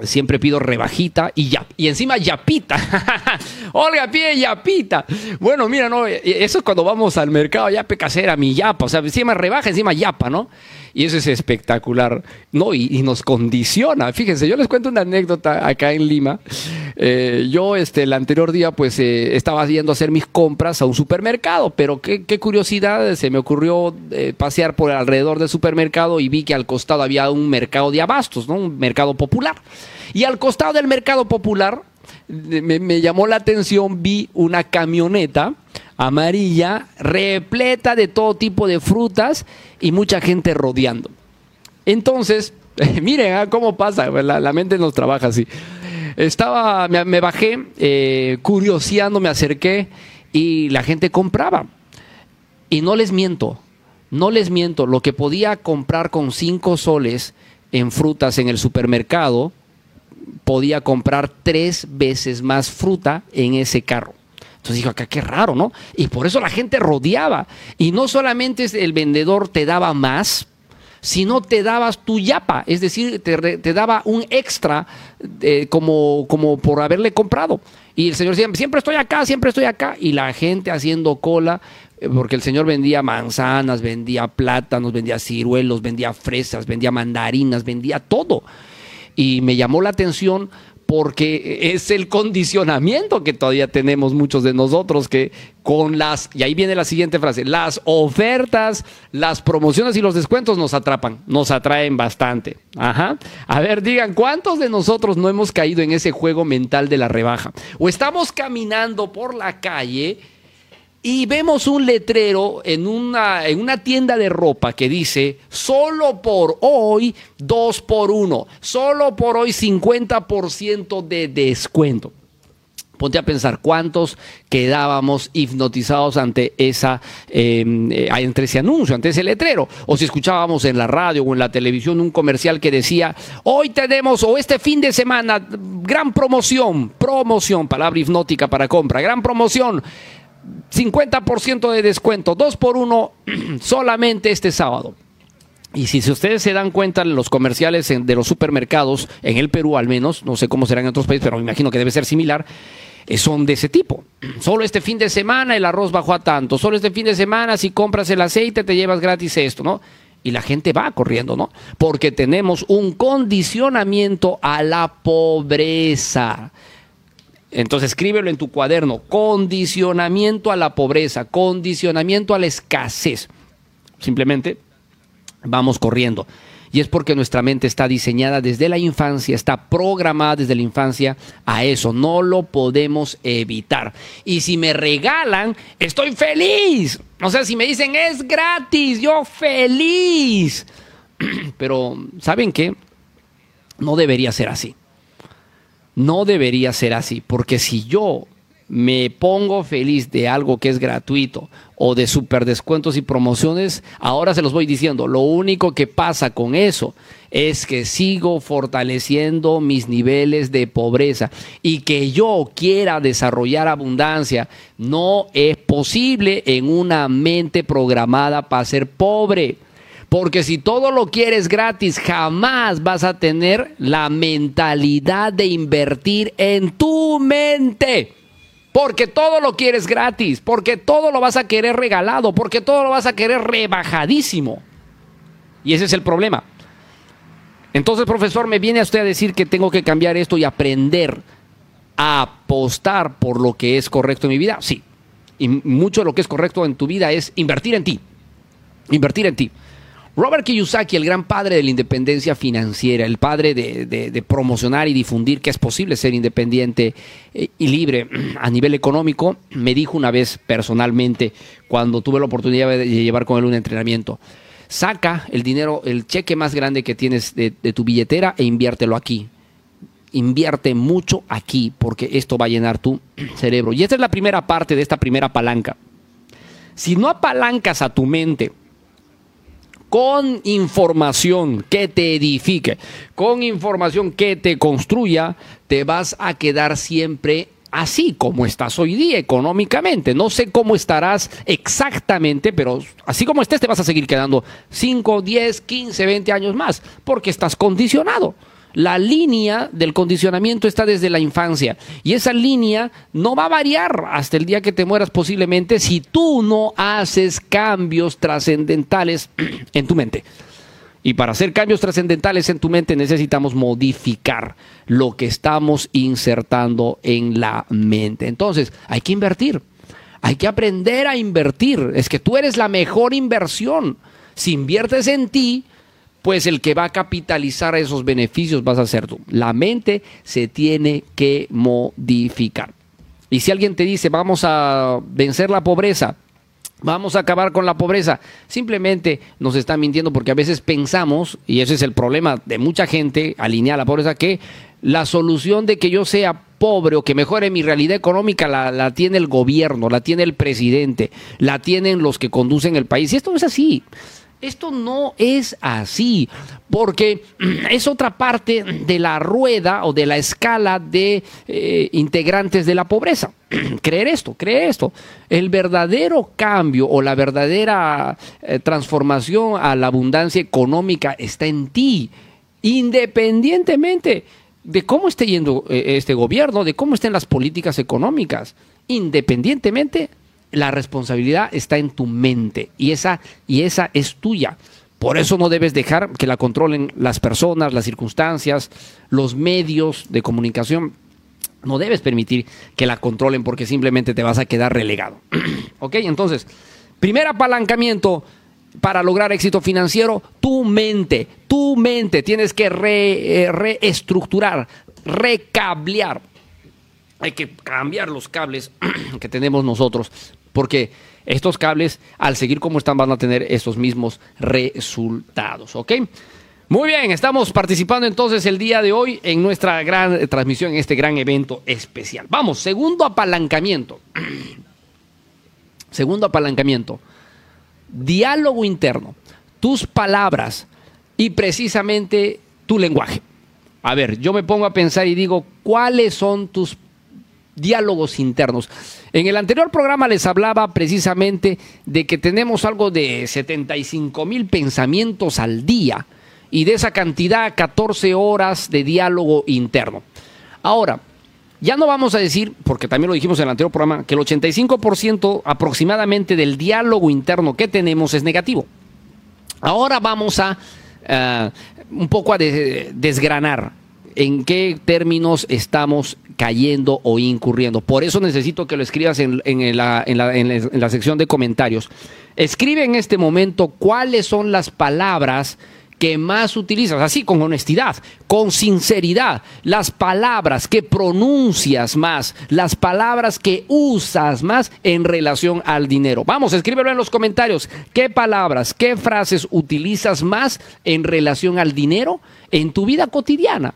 Siempre pido rebajita y ya. Y encima yapita. Olga pide yapita. Bueno, mira, no, eh, eso es cuando vamos al mercado yape casera, mi yapa. O sea, encima rebaja, encima yapa, ¿no? Y eso es espectacular. No, y, nos condiciona. Fíjense, yo les cuento una anécdota acá en Lima. Eh, yo este, el anterior día pues eh, estaba yendo a hacer mis compras a un supermercado, pero qué, qué curiosidad, se me ocurrió eh, pasear por alrededor del supermercado y vi que al costado había un mercado de abastos, ¿no? un mercado popular. Y al costado del mercado popular me, me llamó la atención, vi una camioneta amarilla repleta de todo tipo de frutas y mucha gente rodeando. Entonces, miren ah, cómo pasa, la, la mente nos trabaja así. Estaba, me, me bajé, eh, curioseando, me acerqué y la gente compraba. Y no les miento, no les miento, lo que podía comprar con cinco soles en frutas en el supermercado, podía comprar tres veces más fruta en ese carro. Entonces dijo, acá qué raro, ¿no? Y por eso la gente rodeaba. Y no solamente el vendedor te daba más, sino te dabas tu yapa, es decir, te, daba un extra eh, como, como por haberle comprado. Y el señor decía, siempre estoy acá, siempre estoy acá. Y la gente haciendo cola, eh, porque el señor vendía manzanas, vendía plátanos, vendía ciruelos, vendía fresas, vendía mandarinas, vendía todo. Y me llamó la atención porque es el condicionamiento que todavía tenemos muchos de nosotros, que con las, y ahí viene la siguiente frase, las ofertas, las promociones y los descuentos nos atrapan, nos atraen bastante. Ajá. A ver, digan, ¿cuántos de nosotros no hemos caído en ese juego mental de la rebaja? O estamos caminando por la calle y vemos un letrero en una, en una tienda de ropa que dice, solo por hoy, dos por uno, solo por hoy 50% de descuento. Ponte a pensar cuántos quedábamos hipnotizados ante esa, eh, eh, ese anuncio, ante ese letrero. O si escuchábamos en la radio o en la televisión un comercial que decía, hoy tenemos, o este fin de semana, gran promoción, promoción, palabra hipnótica para compra, gran promoción. 50% de descuento, 2 por 1 solamente este sábado. Y si, ustedes se dan cuenta en los comerciales de los supermercados, en el Perú al menos, no sé cómo será en otros países, pero me imagino que debe ser similar, eh, son de ese tipo. Solo este fin de semana el arroz bajó a tanto, solo este fin de semana si compras el aceite te llevas gratis esto, ¿no? Y la gente va corriendo, ¿no? Porque tenemos un condicionamiento a la pobreza. Entonces escríbelo en tu cuaderno. Condicionamiento a la pobreza, condicionamiento a la escasez. Simplemente vamos corriendo. Y es porque nuestra mente está diseñada desde la infancia, está programada desde la infancia a eso. No lo podemos evitar. Y si me regalan, estoy feliz. O sea, si me dicen es gratis, yo feliz. Pero, ¿saben qué? No debería ser así. No debería ser así, porque si yo me pongo feliz de algo que es gratuito o de super descuentos y promociones, ahora se los voy diciendo, lo único que pasa con eso es que sigo fortaleciendo mis niveles de pobreza y que yo quiera desarrollar abundancia no es posible en una mente programada para ser pobre. Porque si todo lo quieres gratis, jamás vas a tener la mentalidad de invertir en tu mente. Porque todo lo quieres gratis, porque todo lo vas a querer regalado, porque todo lo vas a querer rebajadísimo. Y ese es el problema. Entonces, profesor, me viene a usted a decir que tengo que cambiar esto y aprender a apostar por lo que es correcto en mi vida. Sí. Y mucho de lo que es correcto en tu vida es invertir en ti. Invertir en ti. Robert Kiyosaki, el gran padre de la independencia financiera, el padre de, promocionar y difundir que es posible ser independiente eh, y libre a nivel económico, me dijo una vez personalmente, cuando tuve la oportunidad de llevar con él un entrenamiento, saca el dinero, el cheque más grande que tienes de, de tu billetera e inviértelo aquí. Invierte mucho aquí porque esto va a llenar tu cerebro. Y esta es la primera parte de esta primera palanca. Si no apalancas a tu mente, con información que te edifique, con información que te construya, te vas a quedar siempre así como estás hoy día económicamente. No sé cómo estarás exactamente, pero así como estés te vas a seguir quedando 5, 10, 15, 20 años más, porque estás condicionado. La línea del condicionamiento está desde la infancia y esa línea no va a variar hasta el día que te mueras posiblemente si tú no haces cambios trascendentales en tu mente. Y para hacer cambios trascendentales en tu mente necesitamos modificar lo que estamos insertando en la mente. Entonces, hay que invertir. Hay que aprender a invertir. Es que tú eres la mejor inversión. Si inviertes en ti, pues el que va a capitalizar esos beneficios vas a ser tú. La mente se tiene que modificar. Y si alguien te dice, vamos a vencer la pobreza, vamos a acabar con la pobreza, simplemente nos está mintiendo porque a veces pensamos, y ese es el problema de mucha gente alineada a la pobreza, que la solución de que yo sea pobre o que mejore mi realidad económica la, la, tiene el gobierno, la tiene el presidente, la tienen los que conducen el país. Y esto no es así. Esto no es así, porque es otra parte de la rueda o de la escala de eh, integrantes de la pobreza. creer esto, creer esto. El verdadero cambio o la verdadera eh, transformación a la abundancia económica está en ti, independientemente de cómo esté yendo eh, este gobierno, de cómo estén las políticas económicas, independientemente la responsabilidad está en tu mente y esa, y esa es tuya. Por eso no debes dejar que la controlen las personas, las circunstancias, los medios de comunicación. No debes permitir que la controlen porque simplemente te vas a quedar relegado. ¿Ok? Entonces, primer apalancamiento para lograr éxito financiero, tu mente, tu mente. Tienes que eh, reestructurar, recablear. Hay que cambiar los cables que tenemos nosotros porque estos cables, al seguir como están, van a tener esos mismos resultados. ¿Ok? Muy bien, estamos participando entonces el día de hoy en nuestra gran transmisión, en este gran evento especial. Vamos, segundo apalancamiento. segundo apalancamiento. Diálogo interno. Tus palabras y precisamente tu lenguaje. A ver, yo me pongo a pensar y digo, ¿cuáles son tus diálogos internos. En el anterior programa les hablaba precisamente de que tenemos algo de 75 mil pensamientos al día y de esa cantidad 14 horas de diálogo interno. Ahora, ya no vamos a decir, porque también lo dijimos en el anterior programa, que el 85% aproximadamente del diálogo interno que tenemos es negativo. Ahora vamos a eh, un poco a desgranar en qué términos estamos cayendo o incurriendo. Por eso necesito que lo escribas en, la, la, sección de comentarios. Escribe en este momento cuáles son las palabras que más utilizas, así con honestidad, con sinceridad, las palabras que pronuncias más, las palabras que usas más en relación al dinero. Vamos, escríbelo en los comentarios. ¿Qué palabras, qué frases utilizas más en relación al dinero en tu vida cotidiana?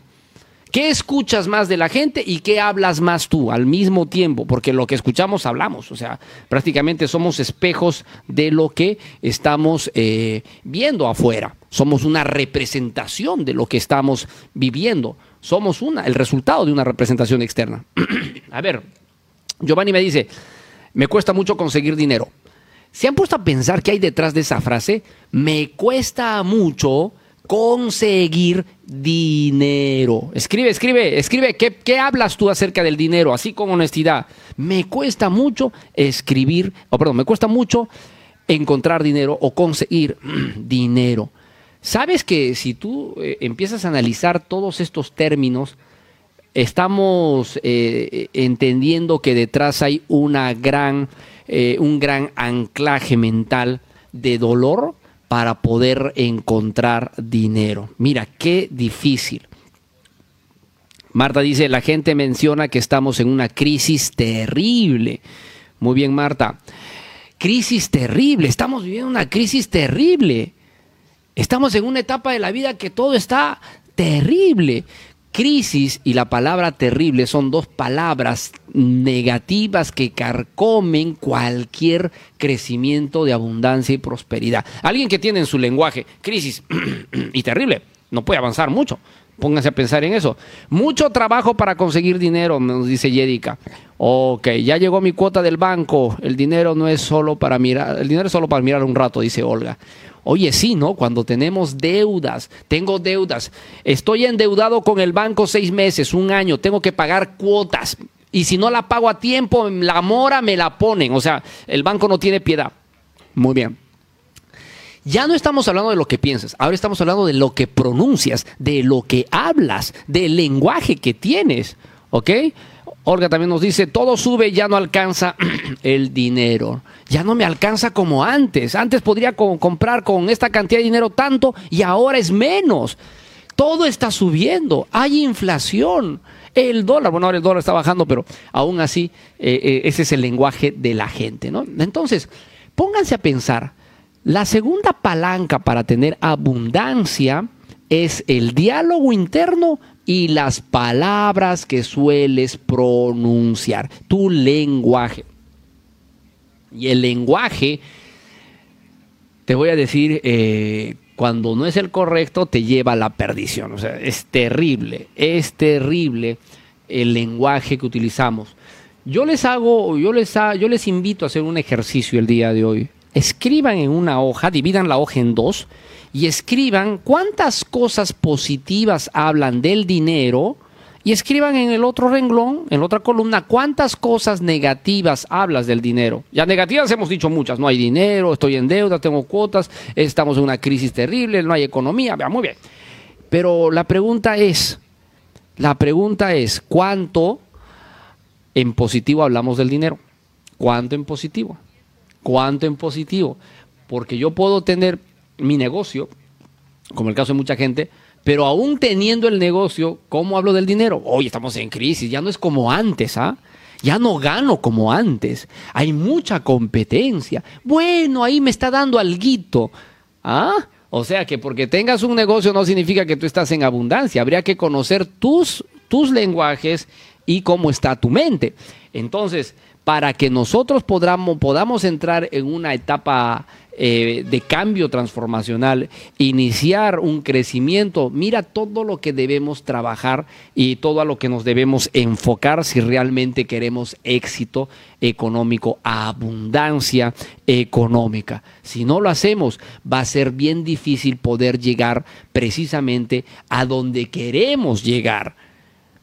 ¿Qué escuchas más de la gente y qué hablas más tú al mismo tiempo? Porque lo que escuchamos hablamos, o sea, prácticamente somos espejos de lo que estamos eh, viendo afuera. Somos una representación de lo que estamos viviendo. Somos una, el resultado de una representación externa. A ver, Giovanni me dice, me cuesta mucho conseguir dinero. ¿Se han puesto a pensar qué hay detrás de esa frase? Me cuesta mucho conseguir dinero. Escribe, escribe, escribe. ¿Qué, ¿Qué, hablas tú acerca del dinero? Así con honestidad. Me cuesta mucho escribir, o perdón, me cuesta mucho encontrar dinero o conseguir dinero. Sabes que si tú eh, empiezas a analizar todos estos términos, estamos eh, entendiendo que detrás hay una gran, eh, un gran anclaje mental de dolor para poder encontrar dinero. Mira, qué difícil. Marta dice, la gente menciona que estamos en una crisis terrible. Muy bien, Marta. Crisis terrible, estamos viviendo una crisis terrible. Estamos en una etapa de la vida que todo está terrible. Crisis y la palabra terrible son dos palabras negativas que carcomen cualquier crecimiento de abundancia y prosperidad. Alguien que tiene en su lenguaje crisis y terrible no puede avanzar mucho. Pónganse a pensar en eso. Mucho trabajo para conseguir dinero, nos dice Yedica. Ok, ya llegó mi cuota del banco. El dinero no es solo para mirar, el dinero es solo para mirar un rato, dice Olga. Oye, sí, ¿no? Cuando tenemos deudas, tengo deudas, estoy endeudado con el banco seis meses, un año, tengo que pagar cuotas. Y si no la pago a tiempo, la mora me la ponen. O sea, el banco no tiene piedad. Muy bien. Ya no estamos hablando de lo que piensas, ahora estamos hablando de lo que pronuncias, de lo que hablas, del lenguaje que tienes. ¿Ok? Olga también nos dice, todo sube, ya no alcanza el dinero. Ya no me alcanza como antes. Antes podría comprar con esta cantidad de dinero tanto y ahora es menos. Todo está subiendo. Hay inflación. El dólar, bueno, ahora el dólar está bajando, pero aún así eh, eh, ese es el lenguaje de la gente. ¿no? Entonces, pónganse a pensar, la segunda palanca para tener abundancia es el diálogo interno y las palabras que sueles pronunciar, tu lenguaje. Y el lenguaje, te voy a decir, eh, cuando no es el correcto, te lleva a la perdición. O sea, es terrible, es terrible el lenguaje que utilizamos. Yo les hago, yo les, yo les invito a hacer un ejercicio el día de hoy. Escriban en una hoja, dividan la hoja en dos y escriban cuántas cosas positivas hablan del dinero y escriban en el otro renglón, en la otra columna, cuántas cosas negativas hablas del dinero. Ya negativas hemos dicho muchas, no hay dinero, estoy en deuda, tengo cuotas, estamos en una crisis terrible, no hay economía, muy bien. Pero la pregunta es, la pregunta es, ¿cuánto en positivo hablamos del dinero? ¿Cuánto en positivo? ¿Cuánto en positivo? Porque yo puedo tener mi negocio, como el caso de mucha gente, pero aún teniendo el negocio, ¿cómo hablo del dinero? Hoy estamos en crisis, ya no es como antes, ¿ah? Ya no gano como antes. Hay mucha competencia. Bueno, ahí me está dando alguito. ¿Ah? O sea que porque tengas un negocio no significa que tú estás en abundancia. Habría que conocer tus, tus lenguajes y cómo está tu mente. Entonces, para que nosotros podamos, entrar en una etapa eh, de cambio transformacional, iniciar un crecimiento, mira todo lo que debemos trabajar y todo a lo que nos debemos enfocar si realmente queremos éxito económico, abundancia económica. Si no lo hacemos, va a ser bien difícil poder llegar precisamente a donde queremos llegar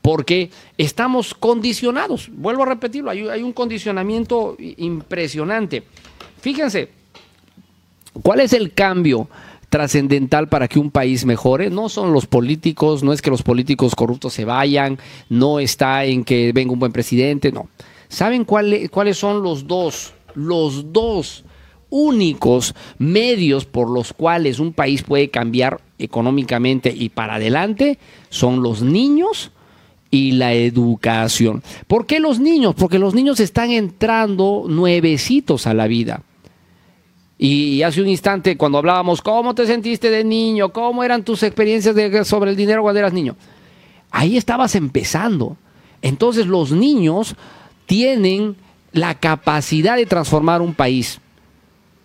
porque estamos condicionados. Vuelvo a repetirlo, hay, un condicionamiento impresionante. Fíjense, ¿cuál es el cambio? trascendental para que un país mejore no son los políticos, no es que los políticos corruptos se vayan, no está en que venga un buen presidente, no. ¿Saben cuáles son los dos, los dos únicos medios por los cuales un país puede cambiar económicamente y para adelante? Son los niños y la educación. ¿Por qué los niños? Porque los niños están entrando nuevecitos a la vida. Y hace un instante, cuando hablábamos, ¿cómo te sentiste de niño? ¿Cómo eran tus experiencias sobre el dinero cuando eras niño? Ahí estabas empezando. Entonces los niños tienen la capacidad de transformar un país.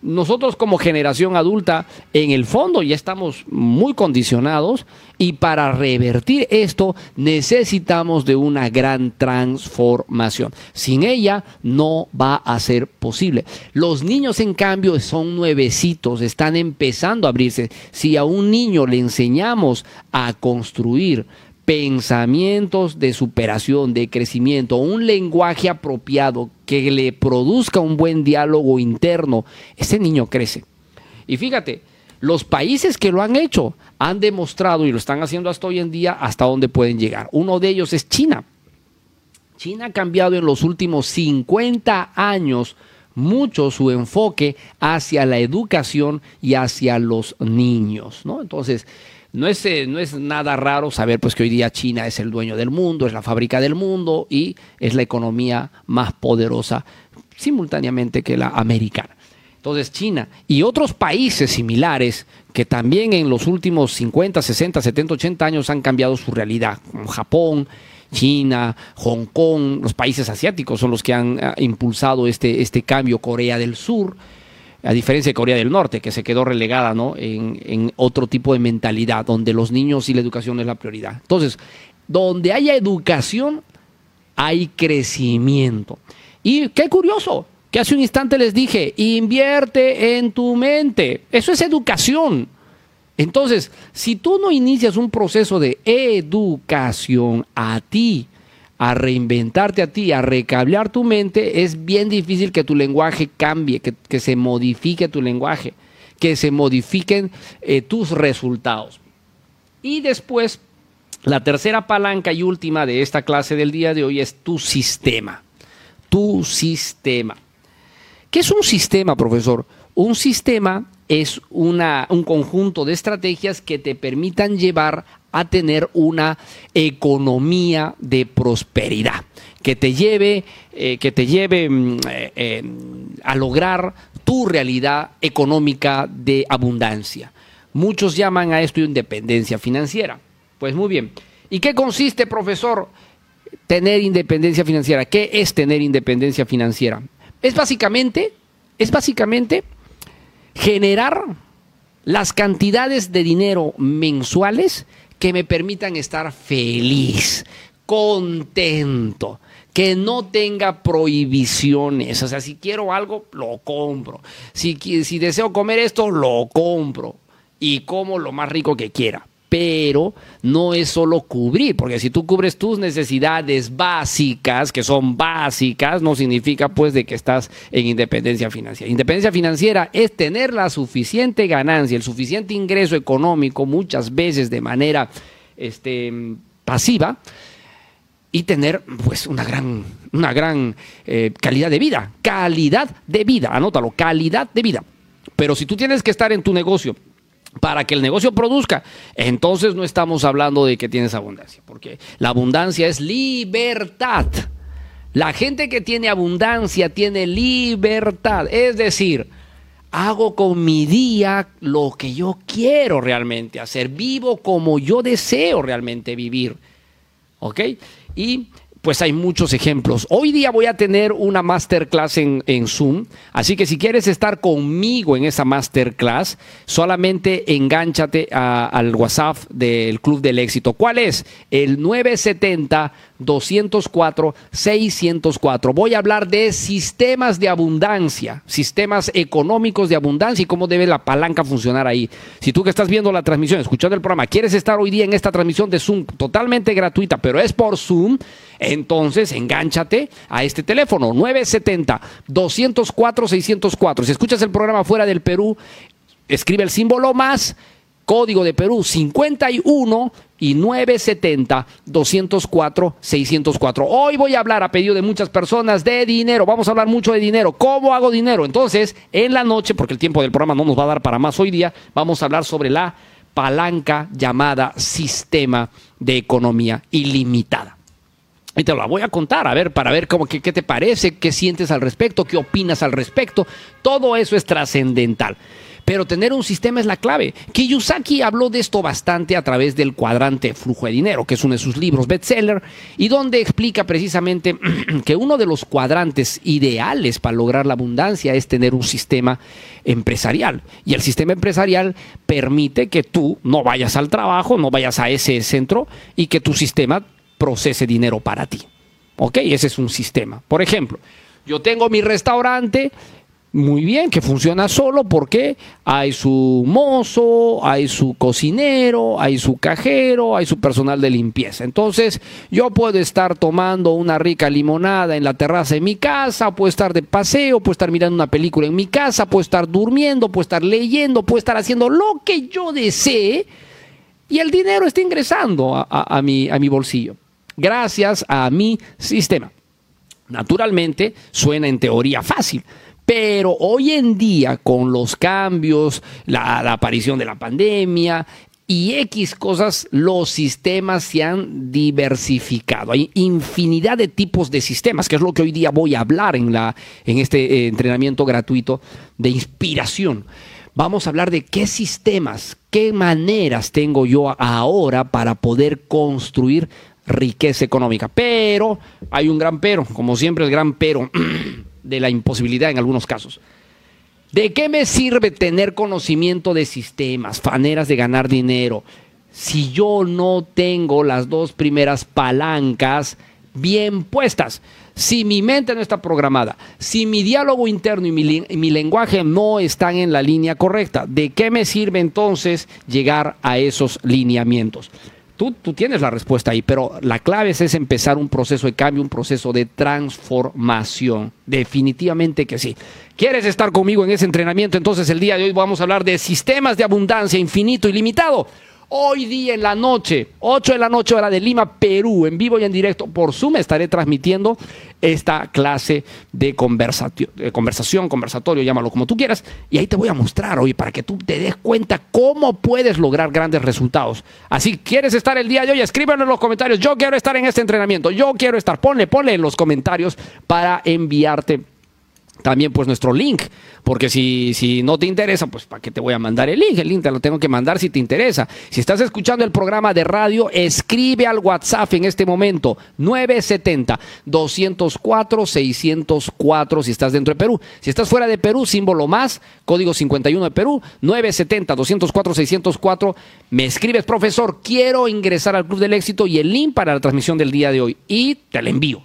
Nosotros como generación adulta, en el fondo ya estamos muy condicionados y para revertir esto necesitamos de una gran transformación. Sin ella no va a ser posible. Los niños, en cambio, son nuevecitos, están empezando a abrirse. Si a un niño le enseñamos a construir, pensamientos de superación, de crecimiento, un lenguaje apropiado que le produzca un buen diálogo interno, ese niño crece. Y fíjate, los países que lo han hecho han demostrado y lo están haciendo hasta hoy en día hasta dónde pueden llegar. Uno de ellos es China. China ha cambiado en los últimos 50 años mucho su enfoque hacia la educación y hacia los niños, ¿no? Entonces, no es, eh, no es nada raro saber pues, que hoy día China es el dueño del mundo, es la fábrica del mundo y es la economía más poderosa simultáneamente que la americana. Entonces China y otros países similares que también en los últimos 50, 60, 70, 80 años han cambiado su realidad, como Japón, China, Hong Kong, los países asiáticos son los que han ah, impulsado este, este cambio, Corea del Sur, a diferencia de Corea del Norte, que se quedó relegada ¿no? en, en otro tipo de mentalidad, donde los niños y la educación es la prioridad. Entonces, donde haya educación, hay crecimiento. Y qué curioso, que hace un instante les dije, invierte en tu mente. Eso es educación. Entonces, si tú no inicias un proceso de educación a ti, a reinventarte a ti, a recablear tu mente, es bien difícil que tu lenguaje cambie, que, se modifique tu lenguaje, que se modifiquen eh, tus resultados. Y después, la tercera palanca y última de esta clase del día de hoy es tu sistema. Tu sistema. ¿Qué es un sistema, profesor? Un sistema es una, un conjunto de estrategias que te permitan llevar a tener una economía de prosperidad, que te lleve, eh, que te lleve mm, eh, eh, a lograr tu realidad económica de abundancia. Muchos llaman a esto independencia financiera. Pues muy bien. ¿Y qué consiste, profesor, tener independencia financiera? ¿Qué es tener independencia financiera? Es básicamente, es básicamente generar las cantidades de dinero mensuales que me permitan estar feliz, contento, que no tenga prohibiciones. O sea, si quiero algo, lo compro. Si, si deseo comer esto, lo compro. Y como lo más rico que quiera pero no es solo cubrir, porque si tú cubres tus necesidades básicas, que son básicas, no significa pues de que estás en independencia financiera. Independencia financiera es tener la suficiente ganancia, el suficiente ingreso económico, muchas veces de manera este, pasiva, y tener pues una gran, una gran eh, calidad de vida. Calidad de vida, anótalo, calidad de vida. Pero si tú tienes que estar en tu negocio para que el negocio produzca, entonces no estamos hablando de que tienes abundancia, porque la abundancia es libertad. La gente que tiene abundancia tiene libertad, es decir, hago con mi día lo que yo quiero realmente hacer, vivo como yo deseo realmente vivir. ¿Ok? Y pues hay muchos ejemplos. Hoy día voy a tener una masterclass en, en, Zoom, así que si quieres estar conmigo en esa masterclass, solamente engánchate al WhatsApp del Club del Éxito. ¿Cuál es? El 970 204 604. Voy a hablar de sistemas de abundancia, sistemas económicos de abundancia y cómo debe la palanca funcionar ahí. Si tú que estás viendo la transmisión, escuchando el programa, quieres estar hoy día en esta transmisión de Zoom totalmente gratuita, pero es por Zoom, entonces engánchate a este teléfono 970 204 604. Si escuchas el programa fuera del Perú, escribe el símbolo más código de Perú 51 y 970 204 604. Hoy voy a hablar a pedido de muchas personas de dinero. Vamos a hablar mucho de dinero. ¿Cómo hago dinero? Entonces, en la noche, porque el tiempo del programa no nos va a dar para más hoy día, vamos a hablar sobre la palanca llamada sistema de economía ilimitada. Y te la voy a contar, a ver, para ver cómo, qué, qué te parece, qué sientes al respecto, qué opinas al respecto. Todo eso es trascendental. pero tener un sistema es la clave. Kiyosaki habló de esto bastante a través del cuadrante flujo de dinero, que es uno de sus libros bestseller, y donde explica precisamente que uno de los cuadrantes ideales para lograr la abundancia es tener un sistema empresarial. Y el sistema empresarial permite que tú no vayas al trabajo, no vayas a ese centro y que tu sistema procese dinero para ti. ¿Ok? Ese es un sistema. Por ejemplo, yo tengo mi restaurante, muy bien, que funciona solo porque hay su mozo, hay su cocinero, hay su cajero, hay su personal de limpieza. Entonces, yo puedo estar tomando una rica limonada en la terraza de mi casa, puedo estar de paseo, puedo estar mirando una película en mi casa, puedo estar durmiendo, puedo estar leyendo, puedo estar haciendo lo que yo desee y el dinero está ingresando a, a, mi bolsillo gracias a mi sistema. Naturalmente, suena en teoría fácil, pero hoy en día, con los cambios, la, aparición de la pandemia y X cosas, los sistemas se han diversificado. Hay infinidad de tipos de sistemas, que es lo que hoy día voy a hablar en, la, en este eh, entrenamiento gratuito de inspiración. Vamos a hablar de qué sistemas, qué maneras tengo yo ahora para poder construir riqueza económica. Pero hay un gran pero, como siempre el gran pero de la imposibilidad en algunos casos. ¿De qué me sirve tener conocimiento de sistemas, maneras de ganar dinero, si yo no tengo las dos primeras palancas bien puestas? Si mi mente no está programada, si mi diálogo interno y mi, y mi, lenguaje no están en la línea correcta, ¿de qué me sirve entonces llegar a esos lineamientos? Tú, tú, tienes la respuesta ahí, pero la clave es, es, empezar un proceso de cambio, un proceso de transformación. Definitivamente que sí. ¿Quieres estar conmigo en ese entrenamiento? Entonces el día de hoy vamos a hablar de sistemas de abundancia infinito y limitado. Hoy día en la noche, 8 de la noche hora de Lima, Perú, en vivo y en directo. Por Zoom estaré transmitiendo esta clase de, conversación, conversatorio, llámalo como tú quieras, y ahí te voy a mostrar hoy para que tú te des cuenta cómo puedes lograr grandes resultados. Así, ¿quieres estar el día de hoy? Escríbelo en los comentarios, yo quiero estar en este entrenamiento, yo quiero estar, ponle, ponle en los comentarios para enviarte también pues nuestro link, porque si, si no te interesa, pues ¿para qué te voy a mandar el link? El link te lo tengo que mandar si te interesa. Si estás escuchando el programa de radio, escribe al WhatsApp en este momento 970-204-604 si estás dentro de Perú. Si estás fuera de Perú, símbolo más, código 51 de Perú, 970-204-604. Me escribes, profesor, quiero ingresar al Club del Éxito y el link para la transmisión del día de hoy y te lo envío.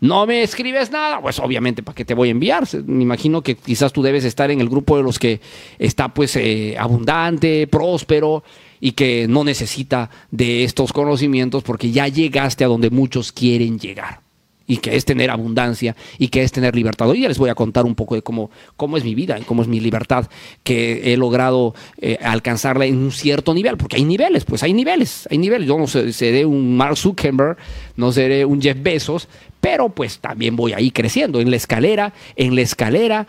No me escribes nada, pues obviamente, ¿para qué te voy a enviar? Me imagino que quizás tú debes estar en el grupo de los que está pues eh, abundante, próspero y que no necesita de estos conocimientos porque ya llegaste a donde muchos quieren llegar y que es tener abundancia y que es tener libertad. Hoy ya les voy a contar un poco de cómo, cómo es mi vida y cómo es mi libertad, que he logrado eh, alcanzarla en un cierto nivel, porque hay niveles, pues hay niveles, hay niveles. Yo no seré un Mark Zuckerberg, no seré un Jeff Bezos, pero pues también voy ahí creciendo en la escalera, en la escalera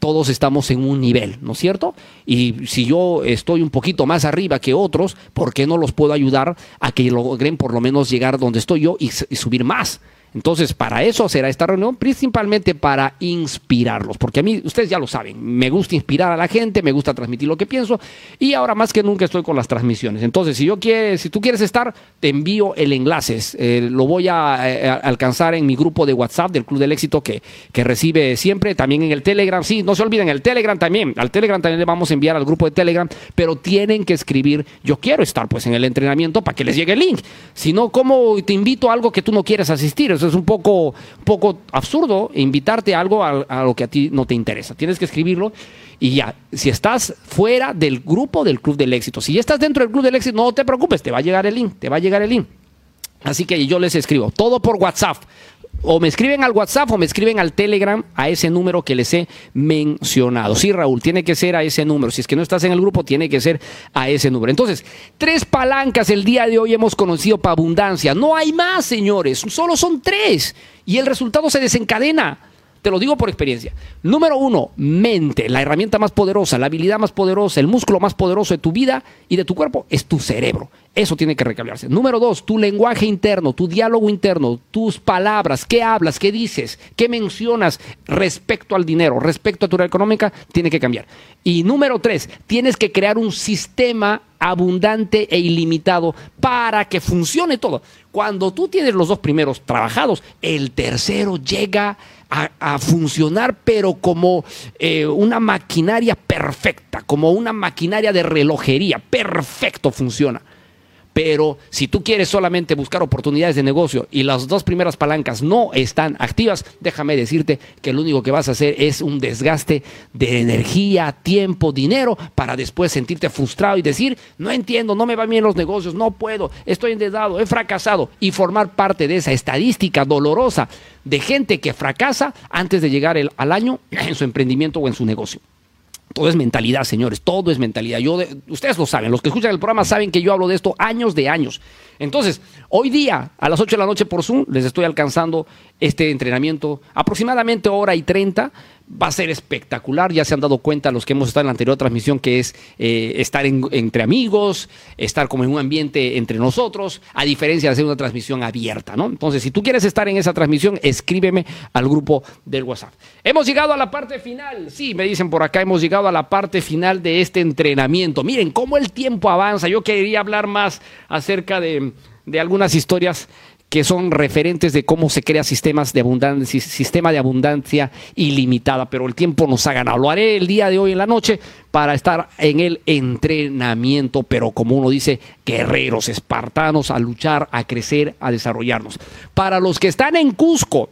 todos estamos en un nivel, ¿no es cierto? Y si yo estoy un poquito más arriba que otros, ¿por qué no los puedo ayudar a que logren por lo menos llegar donde estoy yo y subir más? Entonces, para eso será esta reunión, principalmente para inspirarlos, porque a mí, ustedes ya lo saben, me gusta inspirar a la gente, me gusta transmitir lo que pienso, y ahora más que nunca estoy con las transmisiones. Entonces, si yo quiere, si tú quieres estar, te envío el enlace. Eh, lo voy a, eh, alcanzar en mi grupo de WhatsApp del Club del Éxito que, que recibe siempre, también en el Telegram. Sí, no se olviden, el Telegram también. Al Telegram también le vamos a enviar al grupo de Telegram, pero tienen que escribir, yo quiero estar pues en el entrenamiento para que les llegue el link. Si no, ¿cómo te invito a algo que tú no quieres asistir? Es un poco, poco absurdo invitarte a algo a, a, lo que a ti no te interesa. Tienes que escribirlo y ya. Si estás fuera del grupo del Club del Éxito, si ya estás dentro del Club del Éxito, no te preocupes, te va a llegar el link, te va a llegar el link. Así que yo les escribo, todo por WhatsApp. O me escriben al WhatsApp o me escriben al Telegram a ese número que les he mencionado. Sí, Raúl, tiene que ser a ese número. Si es que no estás en el grupo, tiene que ser a ese número. Entonces, tres palancas el día de hoy hemos conocido para abundancia. No hay más, señores. Solo son tres. Y el resultado se desencadena. Te lo digo por experiencia. Número uno, mente, la herramienta más poderosa, la habilidad más poderosa, el músculo más poderoso de tu vida y de tu cuerpo es tu cerebro. Eso tiene que recambiarse. Número dos, tu lenguaje interno, tu diálogo interno, tus palabras, qué hablas, qué dices, qué mencionas respecto al dinero, respecto a tu red económica, tiene que cambiar. Y número tres, tienes que crear un sistema abundante e ilimitado para que funcione todo. Cuando tú tienes los dos primeros trabajados, el tercero llega a, funcionar, pero como eh, una maquinaria perfecta, como una maquinaria de relojería, perfecto funciona. Pero si tú quieres solamente buscar oportunidades de negocio y las dos primeras palancas no están activas, déjame decirte que lo único que vas a hacer es un desgaste de energía, tiempo, dinero para después sentirte frustrado y decir, no entiendo, no me van bien los negocios, no puedo, estoy endeudado, he fracasado y formar parte de esa estadística dolorosa de gente que fracasa antes de llegar el- al año en su emprendimiento o en su negocio. Todo es mentalidad, señores, todo es mentalidad. Yo de- ustedes lo saben, los que escuchan el programa saben que yo hablo de esto años de años. Entonces, hoy día, a las 8 de la noche por Zoom, les estoy alcanzando este entrenamiento, aproximadamente hora y 30. Va a ser espectacular, ya se han dado cuenta los que hemos estado en la anterior transmisión, que es eh, estar en- entre amigos, estar como en un ambiente entre nosotros, a diferencia de hacer una transmisión abierta, ¿no? Entonces, si tú quieres estar en esa transmisión, escríbeme al grupo del WhatsApp. Hemos llegado a la parte final, sí, me dicen por acá, hemos llegado a la parte final de este entrenamiento. Miren cómo el tiempo avanza. Yo quería hablar más acerca de, de algunas historias que son referentes de cómo se crea sistemas de abundancia, sistema de abundancia ilimitada, pero el tiempo nos ha ganado. Lo haré el día de hoy en la noche para estar en el entrenamiento, pero como uno dice, guerreros espartanos a luchar, a crecer, a desarrollarnos. Para los que están en Cusco,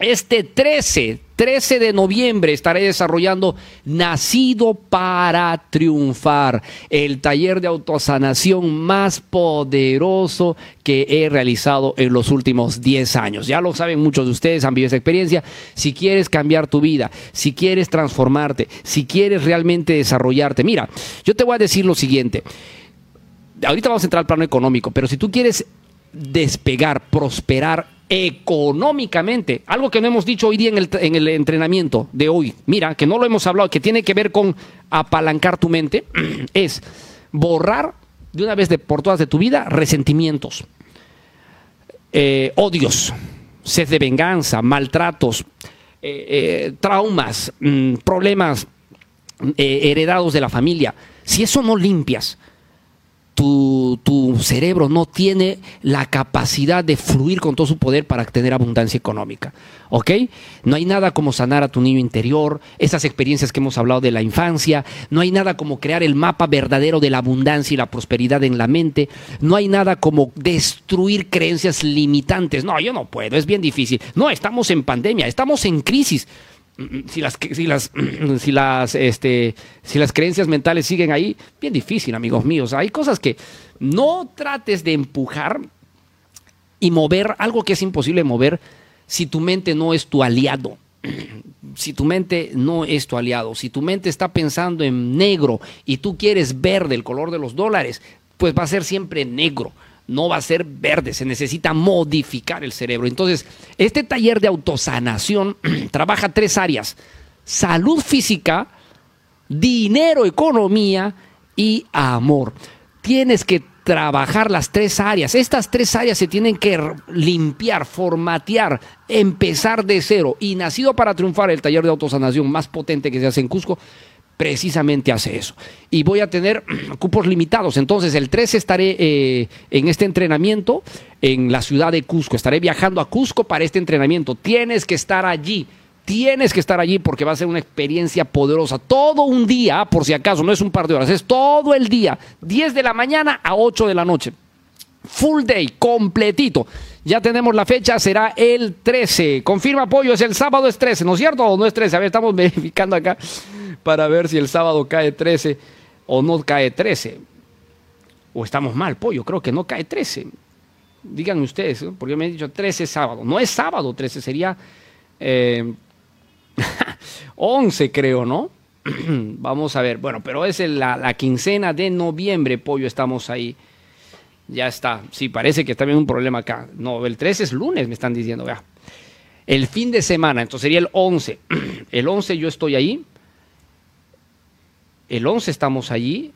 este 13, 13 de noviembre estaré desarrollando Nacido para Triunfar, el taller de autosanación más poderoso que he realizado en los últimos 10 años. Ya lo saben muchos de ustedes, han vivido esa experiencia. Si quieres cambiar tu vida, si quieres transformarte, si quieres realmente desarrollarte, mira, yo te voy a decir lo siguiente. Ahorita vamos a entrar al plano económico, pero si tú quieres despegar, prosperar económicamente, algo que no hemos dicho hoy día en el, en el entrenamiento de hoy, mira, que no lo hemos hablado, que tiene que ver con apalancar tu mente, es borrar de una vez de, por todas de tu vida resentimientos, eh, odios, sed de venganza, maltratos, eh, eh, traumas, mm, problemas heredados de la familia. Si eso no limpias, tu, cerebro no tiene la capacidad de fluir con todo su poder para tener abundancia económica. ¿Ok? No hay nada como sanar a tu niño interior, esas experiencias que hemos hablado de la infancia, no hay nada como crear el mapa verdadero de la abundancia y la prosperidad en la mente, no hay nada como destruir creencias limitantes. No, yo no puedo, es bien difícil. No, estamos en pandemia, estamos en crisis si las si las si las este si las creencias mentales siguen ahí bien difícil amigos míos. Hay cosas que no trates de empujar y mover algo que es imposible mover si tu mente no es tu aliado. Si tu mente no es tu aliado si tu mente está pensando en negro y tú quieres verde el color de los dólares pues va a ser siempre negro no va a ser verde, se necesita modificar el cerebro. Entonces, este taller de autosanación trabaja tres áreas, salud física, dinero, economía y amor. Tienes que trabajar las tres áreas. Estas tres áreas se tienen que limpiar, formatear, empezar de cero. Y nacido para triunfar el taller de autosanación más potente que se hace en Cusco, precisamente hace eso. Y voy a tener cupos limitados. Entonces, el 13 estaré eh, en este entrenamiento en la ciudad de Cusco. Estaré viajando a Cusco para este entrenamiento. Tienes que estar allí. Tienes que estar allí porque va a ser una experiencia poderosa. Todo un día, por si acaso, no es un par de horas, es todo el día. 10 de la mañana a 8 de la noche. Full day, completito. Ya tenemos la fecha, será el 13. Confirma apoyo, es el sábado, es 13, ¿no es cierto? ¿O no es 13? A ver, estamos verificando acá para ver si el sábado cae 13 o no cae 13. O estamos mal, pollo, creo que no cae 13. Díganme ustedes, porque me han dicho 13 sábado. No es sábado 13, sería eh, 11 creo, ¿no? Vamos a ver, bueno, pero es la, la quincena de noviembre, pollo, estamos ahí. Ya está. Sí, parece que está habiendo un problema acá. No, el 13 es lunes, me están diciendo. Vea. El fin de semana, entonces sería el 11. El 11 yo estoy ahí. El 11 estamos allí.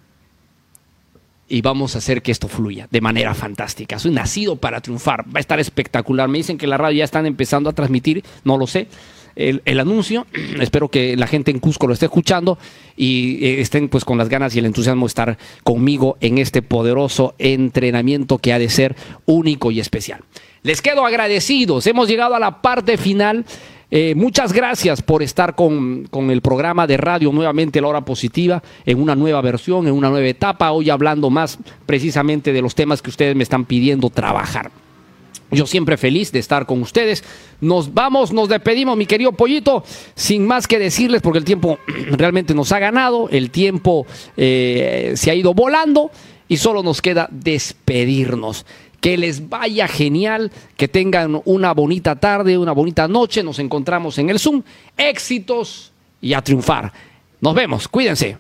y vamos a hacer que esto fluya de manera fantástica. Soy nacido para triunfar, va a estar espectacular. Me dicen que la radio ya están empezando a transmitir, no lo sé. El, anuncio, espero que la gente en Cusco lo esté escuchando y eh, estén pues con las ganas y el entusiasmo de estar conmigo en este poderoso entrenamiento que ha de ser único y especial. Les quedo agradecidos, hemos llegado a la parte final. Eh, muchas gracias por estar con, con, el programa de radio nuevamente La Hora Positiva en una nueva versión, en una nueva etapa, hoy hablando más precisamente de los temas que ustedes me están pidiendo trabajar. Yo siempre feliz de estar con ustedes. Nos vamos, nos despedimos, mi querido pollito, sin más que decirles, porque el tiempo realmente nos ha ganado, el tiempo eh, se ha ido volando y solo nos queda despedirnos. Que les vaya genial, que tengan una bonita tarde, una bonita noche. Nos encontramos en el Zoom. Éxitos y a triunfar. Nos vemos, cuídense.